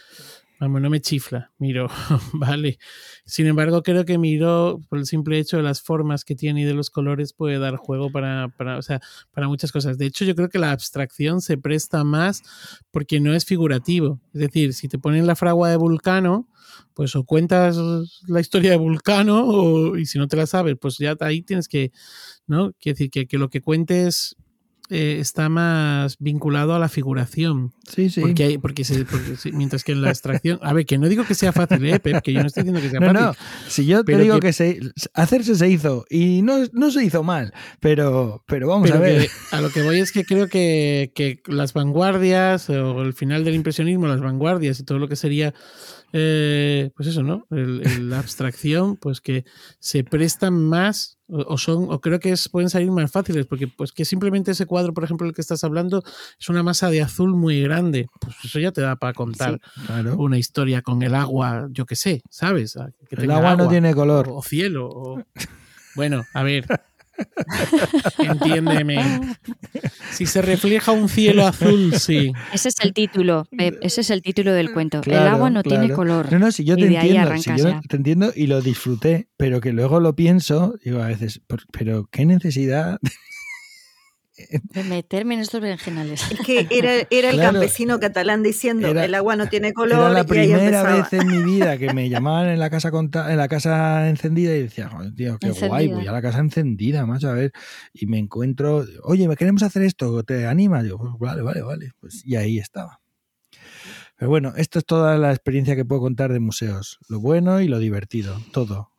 vamos, no me chifla Miró, vale. Sin embargo, creo que Miró, por el simple hecho de las formas que tiene y de los colores, puede dar juego para, para, o sea, para muchas cosas. De hecho, yo creo que la abstracción se presta más porque no es figurativo. Es decir, si te ponen la fragua de Vulcano, pues o cuentas la historia de Vulcano o, y si no te la sabes, pues ya ahí tienes que, ¿no? Quiere decir que, que lo que cuentes eh, está más vinculado a la figuración. Sí, sí. Porque hay, porque, se, porque mientras que en la abstracción, a ver, que no digo que sea fácil, ¿eh, Pep? Que yo no estoy diciendo que sea No, fácil. no, si yo te digo que- que, se, hacerse se hizo y no, no se hizo mal, pero, pero vamos Pero a ver. que a lo que voy es que creo que, que las vanguardias o el final del impresionismo, las vanguardias y todo lo que sería, eh, pues eso, ¿no? La abstracción, pues que se prestan más o, son, o creo que es, pueden salir más fáciles, porque pues que simplemente ese cuadro, por ejemplo, el que estás hablando, es una masa de azul muy grande. Pues eso ya te da para contar Claro. una historia con el agua, yo qué sé, ¿sabes? Que El agua no tiene color. o, o cielo. o- Bueno, a ver. Entiéndeme. Si se refleja un cielo azul, sí. Ese es el título, Pep, ese es el título del cuento. el agua no tiene color. No, no, si yo te de ahí entiendo, si arrancas yo te entiendo y lo disfruté, pero que luego lo pienso, digo a veces, "Por- pero qué necesidad. De meterme en estos berenjenales. Es que era, era el Claro. campesino catalán diciendo Era- el agua no tiene Era color la y ahí primera vez en mi vida que me llamaban en la casa en la casa encendida y decía, "Joder, tío, qué guay, voy a la casa encendida, macho, a ver. Y me encuentro, oye, ¿me queremos hacer esto? ¿Te anima? Yo, "Pues vale, vale, vale. Pues, y ahí estaba. Pero bueno, esto es toda la experiencia que puedo contar de museos. Lo bueno y lo divertido, todo.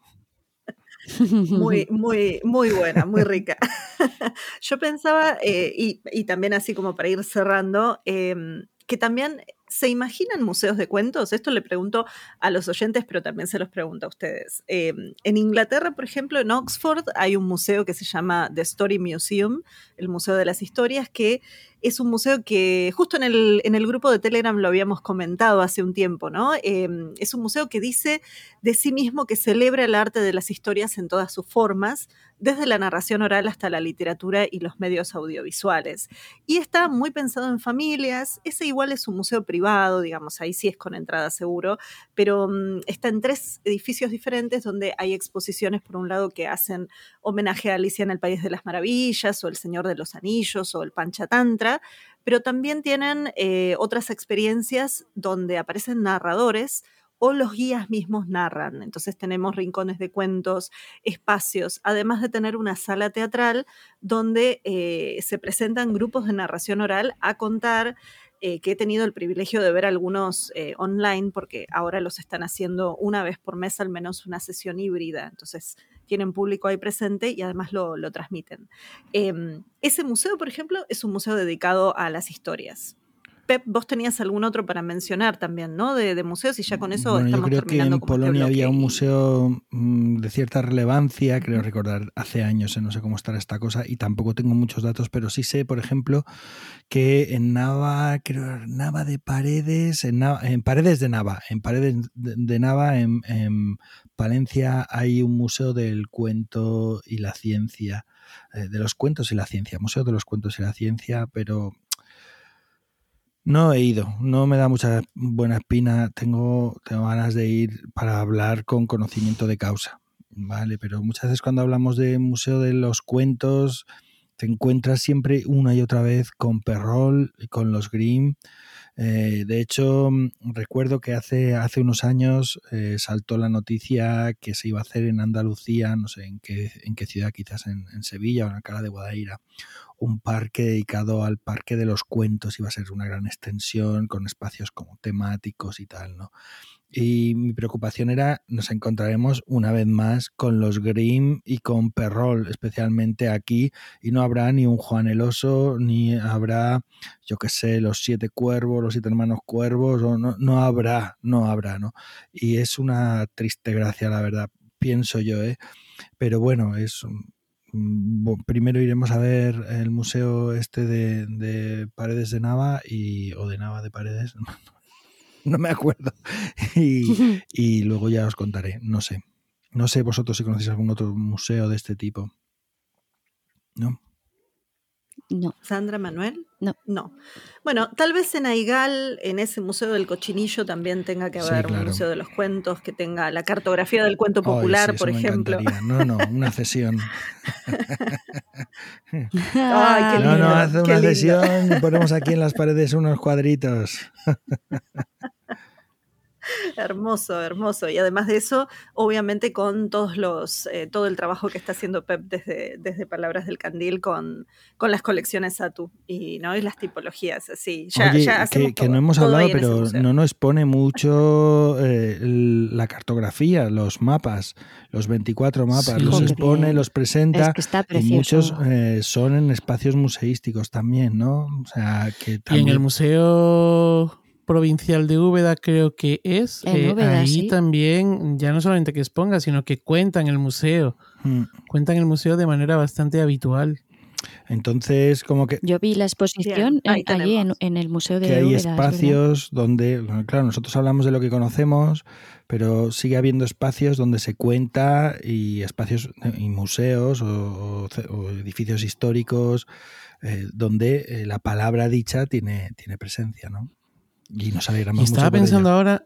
Muy, muy, muy buena, muy rica. Yo pensaba, eh, y, y también así como para ir cerrando, em, que también se imaginan museos de cuentos. Esto le pregunto a los oyentes, pero también se los pregunto a ustedes. Em, en Inglaterra, por ejemplo, en Oxford, hay un museo que se llama The Story Museum, el Museo de las Historias, que es un museo que justo en el, en el grupo de Telegram lo habíamos comentado hace un tiempo, ¿no? Em, es un museo que dice de sí mismo que celebra el arte de las historias en todas sus formas, desde la narración oral hasta la literatura y los medios audiovisuales. Y está muy pensado en familias, ese igual es un museo privado, digamos, ahí sí es con entrada seguro, pero um, está en tres edificios diferentes donde hay exposiciones, por un lado, que hacen homenaje a Alicia en el País de las Maravillas, o El Señor de los Anillos, o el Panchatantra, pero también tienen eh, otras experiencias donde aparecen narradores o los guías mismos narran. Entonces tenemos rincones de cuentos, espacios, además de tener una sala teatral donde eh, se presentan grupos de narración oral a contar, eh, que he tenido el privilegio de ver algunos eh, online, porque ahora los están haciendo una vez por mes, al menos una sesión híbrida. Entonces tienen público ahí presente y además lo, lo transmiten. Eh, ese museo, por ejemplo, es un museo dedicado a las historias. Pep, vos tenías algún otro para mencionar también, ¿no? De, de museos y ya con eso Bueno, yo estamos creo que en este Polonia había un museo mm, de cierta relevancia, creo recordar hace años, eh, no sé cómo estará esta cosa, y tampoco tengo muchos datos, pero sí sé, por ejemplo, que en Nava, creo, Nava de Paredes, en, Nava- en Paredes de Nava, en Paredes de, de Nava, en, en Palencia, hay un museo del cuento y la ciencia, eh, de los cuentos y la ciencia, Museo de los Cuentos y la Ciencia, pero no he ido, no me da mucha buena espina, tengo, ganas de ir para hablar con conocimiento de causa, ¿vale? Pero muchas veces cuando hablamos de Museo de los Cuentos te encuentras siempre una y otra vez con Perrol con los Grimm. Eh, de hecho, mm, recuerdo que hace, hace unos años eh, saltó la noticia que se iba a hacer en Andalucía, no sé en qué, en qué ciudad, quizás en, Sevilla o en Alcalá de Guadaira, un parque dedicado al Parque de los Cuentos. Iba a ser una gran extensión con espacios como temáticos y tal, ¿no? Y mi preocupación era, nos encontraremos una vez más con los Grimm y con Perrol, especialmente aquí, y no habrá ni un Juan el Oso, ni habrá, yo qué sé, los siete cuervos, los siete hermanos cuervos, no, no habrá, no habrá, ¿no? Y es una triste gracia, la verdad, pienso yo, ¿eh? Pero bueno, es primero iremos a ver el museo este de, de Paredes de Nava y o de Nava de Paredes no me acuerdo. Y, luego ya os contaré, no sé. No sé vosotros si conocéis algún otro museo de este tipo. ¿No? No. ¿Sandra Manuel? No. No. Bueno, tal vez en Aigal, en ese Museo del Cochinillo, también tenga que haber un Museo de los Cuentos, que tenga la cartografía del cuento popular, por ejemplo. No, no, una cesión. Ay, qué no, no, hace una cesión y ponemos aquí en las paredes unos cuadritos. hermoso, hermoso. Y además de eso, obviamente con todos los, eh, todo el trabajo que está haciendo Pep desde, desde Palabras del Candil con, con las colecciones Satu y, ¿no? y las tipologías así. Ya, que, no hemos hablado, pero no nos pone mucho eh, la cartografía, los mapas, los 24 mapas, los expone, los presenta. y muchos eh, son en espacios museísticos también, ¿no? O sea, que también... Y en el museo provincial de Úbeda creo que es. Eh, ahí también, ya no solamente que exponga, sino que cuenta en el museo. Mm. Cuenta en el museo de manera bastante habitual. Entonces, como que... Yo vi la exposición allí en, el Museo de que hay espacios donde, claro, nosotros hablamos de lo que conocemos, pero sigue habiendo espacios donde se cuenta y espacios y museos o, edificios históricos eh, donde eh, la palabra dicha tiene, tiene presencia, ¿no? Y nos alegramos Estaba pensando ahora,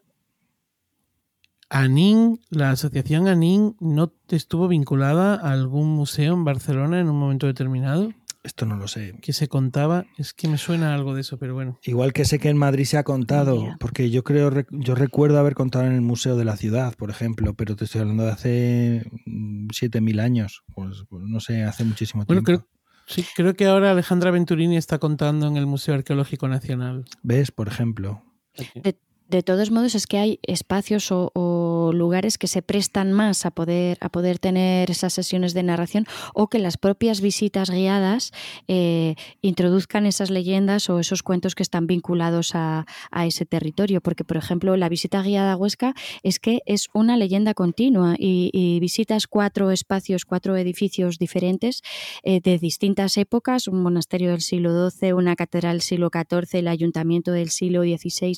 ANIN, la asociación ANIN, ¿no estuvo vinculada a algún museo en Barcelona en un momento determinado? Esto no lo sé. Que se contaba, es que me suena algo de eso, pero bueno. Igual que sé que en Madrid se ha contado, porque yo creo, yo recuerdo haber contado en el Museo de la Ciudad, por ejemplo, pero te estoy hablando de hace 7.000 mm, años, pues, pues, no sé, hace muchísimo tiempo. Bueno, creo, Sí, creo que ahora Alejandra Venturini está contando en el Museo Arqueológico Nacional. ¿Ves? Por ejemplo. De todos modos, es que hay espacios o, lugares que se prestan más a poder, a poder tener esas sesiones de narración o que las propias visitas guiadas eh, introduzcan esas leyendas o esos cuentos que están vinculados a, ese territorio. Porque, por ejemplo, la visita guiada a Huesca es que es una leyenda continua y, visitas cuatro espacios, cuatro edificios diferentes eh, de distintas épocas, un monasterio del siglo XII, una catedral del siglo XIV, el ayuntamiento del siglo XVI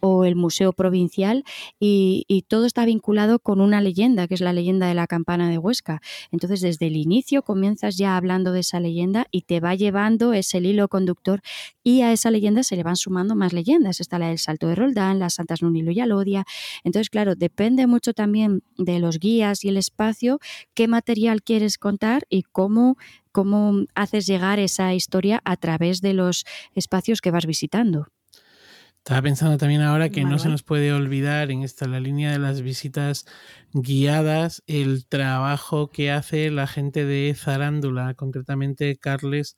o el Museo Provincial y, todo está vinculado con una leyenda, que es la leyenda de la campana de Huesca. Entonces, desde el inicio comienzas ya hablando de esa leyenda y te va llevando ese hilo conductor y a esa leyenda se le van sumando más leyendas. Está la del Salto de Roldán, las Santas Nunilo y Alodia. Entonces, claro, depende mucho también de los guías y el espacio, qué material quieres contar y cómo cómo haces llegar esa historia a través de los espacios que vas visitando. Estaba pensando también ahora que no se nos puede olvidar en esta la línea de las visitas guiadas el trabajo que hace la gente de Zarándula, concretamente Carles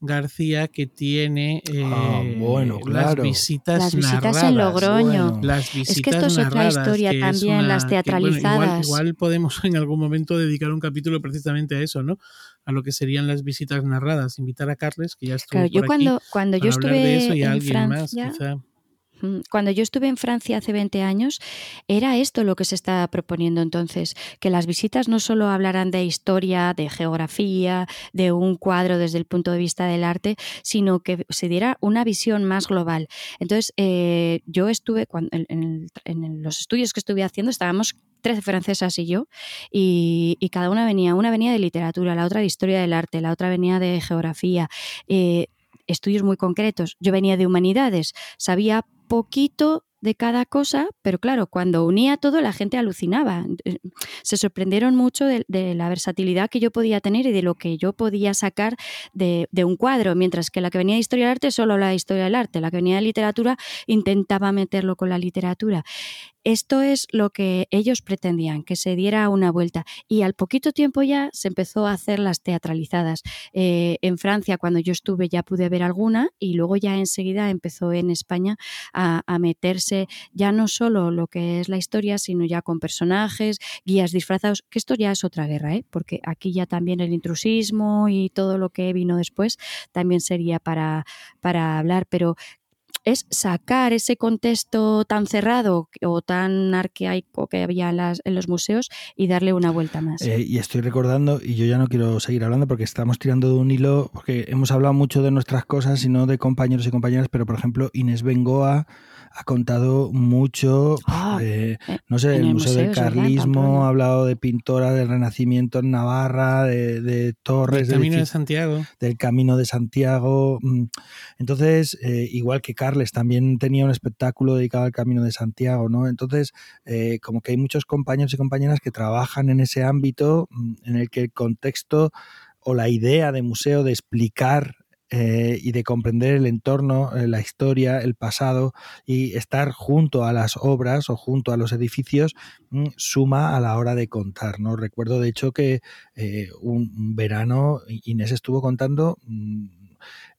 García, que tiene ah, eh, las visitas las visitas en Logroño. Las visitas es que esto es otra historia también, las teatralizadas. igual, podemos en algún momento dedicar un capítulo precisamente a eso, ¿no? A lo que serían las visitas narradas. Invitar a Carles, que ya estuvo claro, yo cuando, cuando yo estuve de eso y en alguien Francia, más, quizá. Cuando yo estuve en Francia hace 20 años, era esto lo que se estaba proponiendo entonces, que las visitas no solo hablaran de historia, de geografía, de un cuadro desde el punto de vista del arte, sino que se diera una visión más global. Entonces, eh, yo estuve, en, los estudios que estuve haciendo, estábamos 13 francesas y yo, y, cada una venía, una venía de literatura, la otra de historia del arte, la otra venía de geografía. Eh, estudios muy concretos. Yo venía de humanidades, sabía poquito de cada cosa, pero claro, cuando unía todo la gente alucinaba. Eh, se sorprendieron mucho de, la versatilidad que yo podía tener y de lo que yo podía sacar de, un cuadro, mientras que la que venía de historia del arte solo de historia del arte, la que venía de literatura intentaba meterlo con la literatura. Esto es lo que ellos pretendían, que se diera una vuelta. Y al poquito tiempo ya se empezó a hacer las teatralizadas. Eh, en Francia, cuando yo estuve, ya pude ver alguna y luego ya enseguida empezó en España a, meterse ya no solo lo que es la historia, sino ya con personajes, guías disfrazados, que esto ya es otra guerra, ¿eh? porque aquí ya también el intrusismo y todo lo que vino después también sería para, para hablar, pero es sacar ese contexto tan cerrado o tan arcaico que había en, los museos y darle una vuelta más. Eh, y estoy recordando, y yo ya no quiero seguir hablando porque estamos tirando de un hilo, porque hemos hablado mucho de nuestras cosas y no de compañeros y compañeras, pero por ejemplo Inés Bengoa ha contado mucho, ah, eh, no sé, el, Museo, del Carlismo, ha hablado de pintora del Renacimiento en Navarra, de, torres. Del Camino de, Santiago. Del Camino de Santiago. Mm. Entonces, eh, igual que Carles, también tenía un espectáculo dedicado al Camino de Santiago, ¿no? Entonces, eh, como que hay muchos compañeros y compañeras que trabajan en ese ámbito mm, en el que el contexto o la idea de museo de explicar eh, y de comprender el entorno, eh, la historia, el pasado y estar junto a las obras o junto a los edificios mm, suma a la hora de contar. ¿no? Recuerdo de hecho que eh, un, verano Inés estuvo contando mm,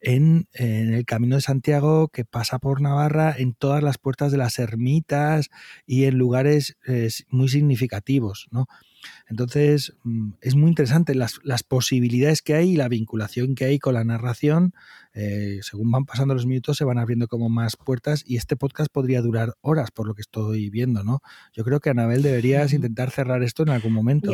en, en, el Camino de Santiago que pasa por Navarra, en todas las puertas de las ermitas y en lugares muy significativos. ¿no? Entonces, mm, es muy interesante las, posibilidades que hay y la vinculación que hay con la narración. Eh, según van pasando los minutos, se van abriendo como más puertas y este podcast podría durar horas, por lo que estoy viendo, ¿no? Yo creo que, Anabel, deberías intentar cerrar esto en algún momento.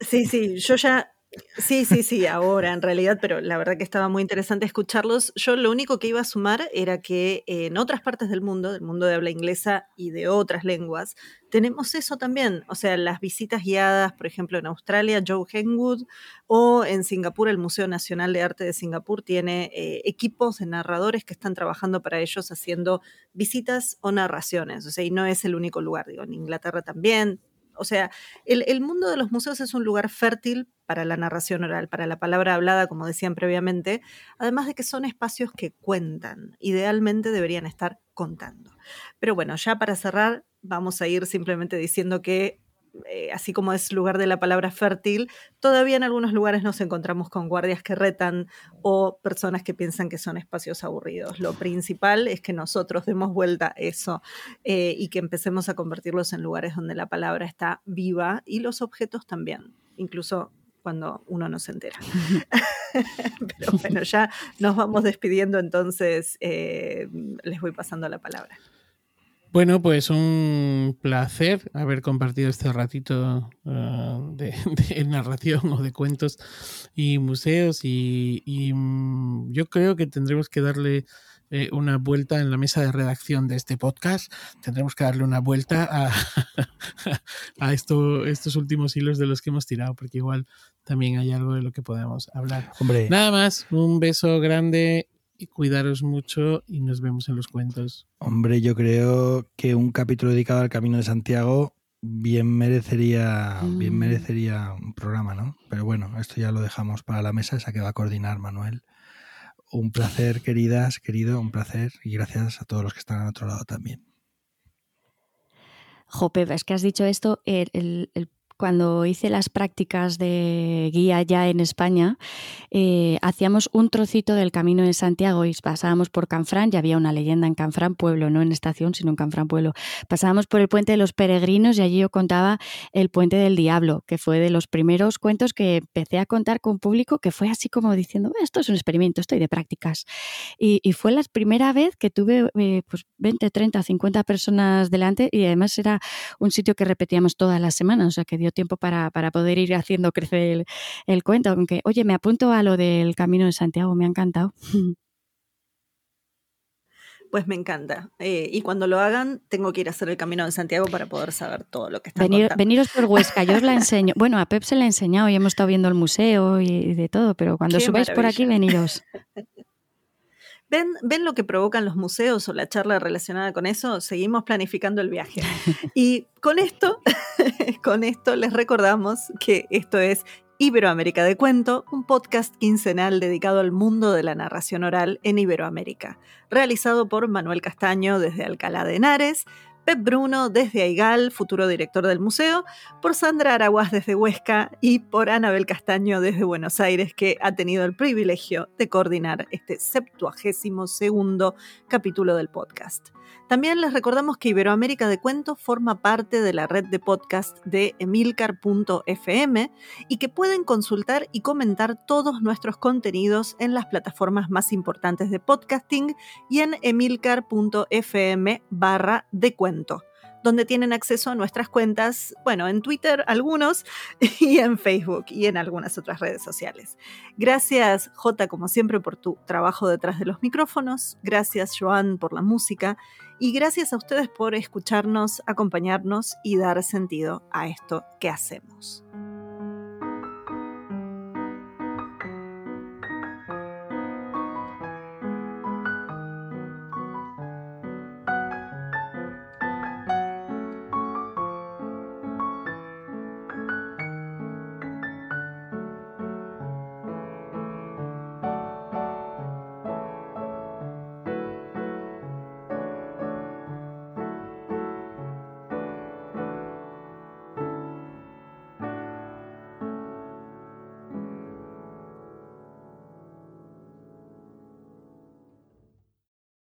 Sí, sí, yo ya Sí, sí, sí, ahora en realidad, pero la verdad que estaba muy interesante escucharlos. Yo lo único que iba a sumar era que en otras partes del mundo, del mundo de habla inglesa y de otras lenguas, tenemos eso también. O sea, las visitas guiadas, por ejemplo, en Australia, Joe Henwood, o en Singapur, el Museo Nacional de Arte de Singapur tiene eh, equipos de narradores que están trabajando para ellos haciendo visitas o narraciones. O sea, y no es el único lugar, digo, en Inglaterra también, o sea, el, mundo de los museos es un lugar fértil para la narración oral, para la palabra hablada, como decían previamente, además de que son espacios que cuentan, idealmente deberían estar contando. Pero bueno, ya para cerrar, vamos a ir simplemente diciendo que eh, así como es lugar de la palabra fértil, todavía en algunos lugares nos encontramos con guardias que retan o personas que piensan que son espacios aburridos. Lo principal es que nosotros demos vuelta eso eh, y que empecemos a convertirlos en lugares donde la palabra está viva y los objetos también, incluso cuando uno no se entera. Pero bueno, ya nos vamos despidiendo, entonces eh, les voy pasando la palabra. Bueno, pues un placer haber compartido este ratito eh, de, narración o de cuentos y museos y, mm, yo creo que tendremos que darle eh, una vuelta en la mesa de redacción de este podcast. Tendremos que darle una vuelta a, a esto, estos últimos hilos de los que hemos tirado, porque igual también hay algo de lo que podemos hablar. Hombre. Nada más, un beso grande y cuidaros mucho y nos vemos en los cuentos. Hombre, yo creo que un capítulo dedicado al Camino de Santiago bien merecería, bien mm. merecería un programa, ¿no? Pero bueno, esto ya lo dejamos para la mesa, esa que va a coordinar Manuel. Un placer, queridas, querido, un placer y gracias a todos los que están al otro lado también. Jope, es que has dicho esto, el, el cuando hice las prácticas de guía ya en España, eh, hacíamos un trocito del Camino de Santiago y pasábamos por Canfrán, ya había una leyenda en Canfrán Pueblo, no en estación, sino en Canfrán Pueblo. Pasábamos por el Puente de los Peregrinos y allí yo contaba el Puente del Diablo, que fue de los primeros cuentos que empecé a contar con público, que fue así como diciendo, esto es un experimento, estoy de prácticas. Y, fue la primera vez que tuve eh, pues 20, 30, 50 personas delante y además era un sitio que repetíamos todas las semanas, o sea que dio tiempo para, poder ir haciendo crecer el, cuento. Aunque, oye, me apunto a lo del Camino de Santiago, me ha encantado. Pues me encanta. Eh, y cuando lo hagan, tengo que ir a hacer el Camino de Santiago para poder saber todo lo que está Venir, Veniros por Huesca, yo os la enseño. Bueno, a Pep se la he enseñado y hemos estado viendo el museo y, de todo, pero cuando subáis por aquí, veniros. ¿Ven, ¿Ven lo que provocan los museos o la charla relacionada con eso? Seguimos planificando el viaje. Y con esto, con esto les recordamos que esto es Iberoamérica de Cuento, un podcast quincenal dedicado al mundo de la narración oral en Iberoamérica, realizado por Manuel Castaño desde Alcalá de Henares, Pep Bruno desde Aigal, futuro director del museo, por Sandra Araguas desde Huesca y por Anabel Castaño desde Buenos Aires, que ha tenido el privilegio de coordinar este septuagésimo segundo capítulo del podcast. También les recordamos que Iberoamérica de Cuento forma parte de la red de podcast de emilcar.fm y que pueden consultar y comentar todos nuestros contenidos en las plataformas más importantes de podcasting y en emilcar.fm barra de donde tienen acceso a nuestras cuentas, bueno, en Twitter algunos y en Facebook y en algunas otras redes sociales. Gracias J, como siempre, por tu trabajo detrás de los micrófonos. Gracias Joan por la música y gracias a ustedes por escucharnos, acompañarnos y dar sentido a esto que hacemos.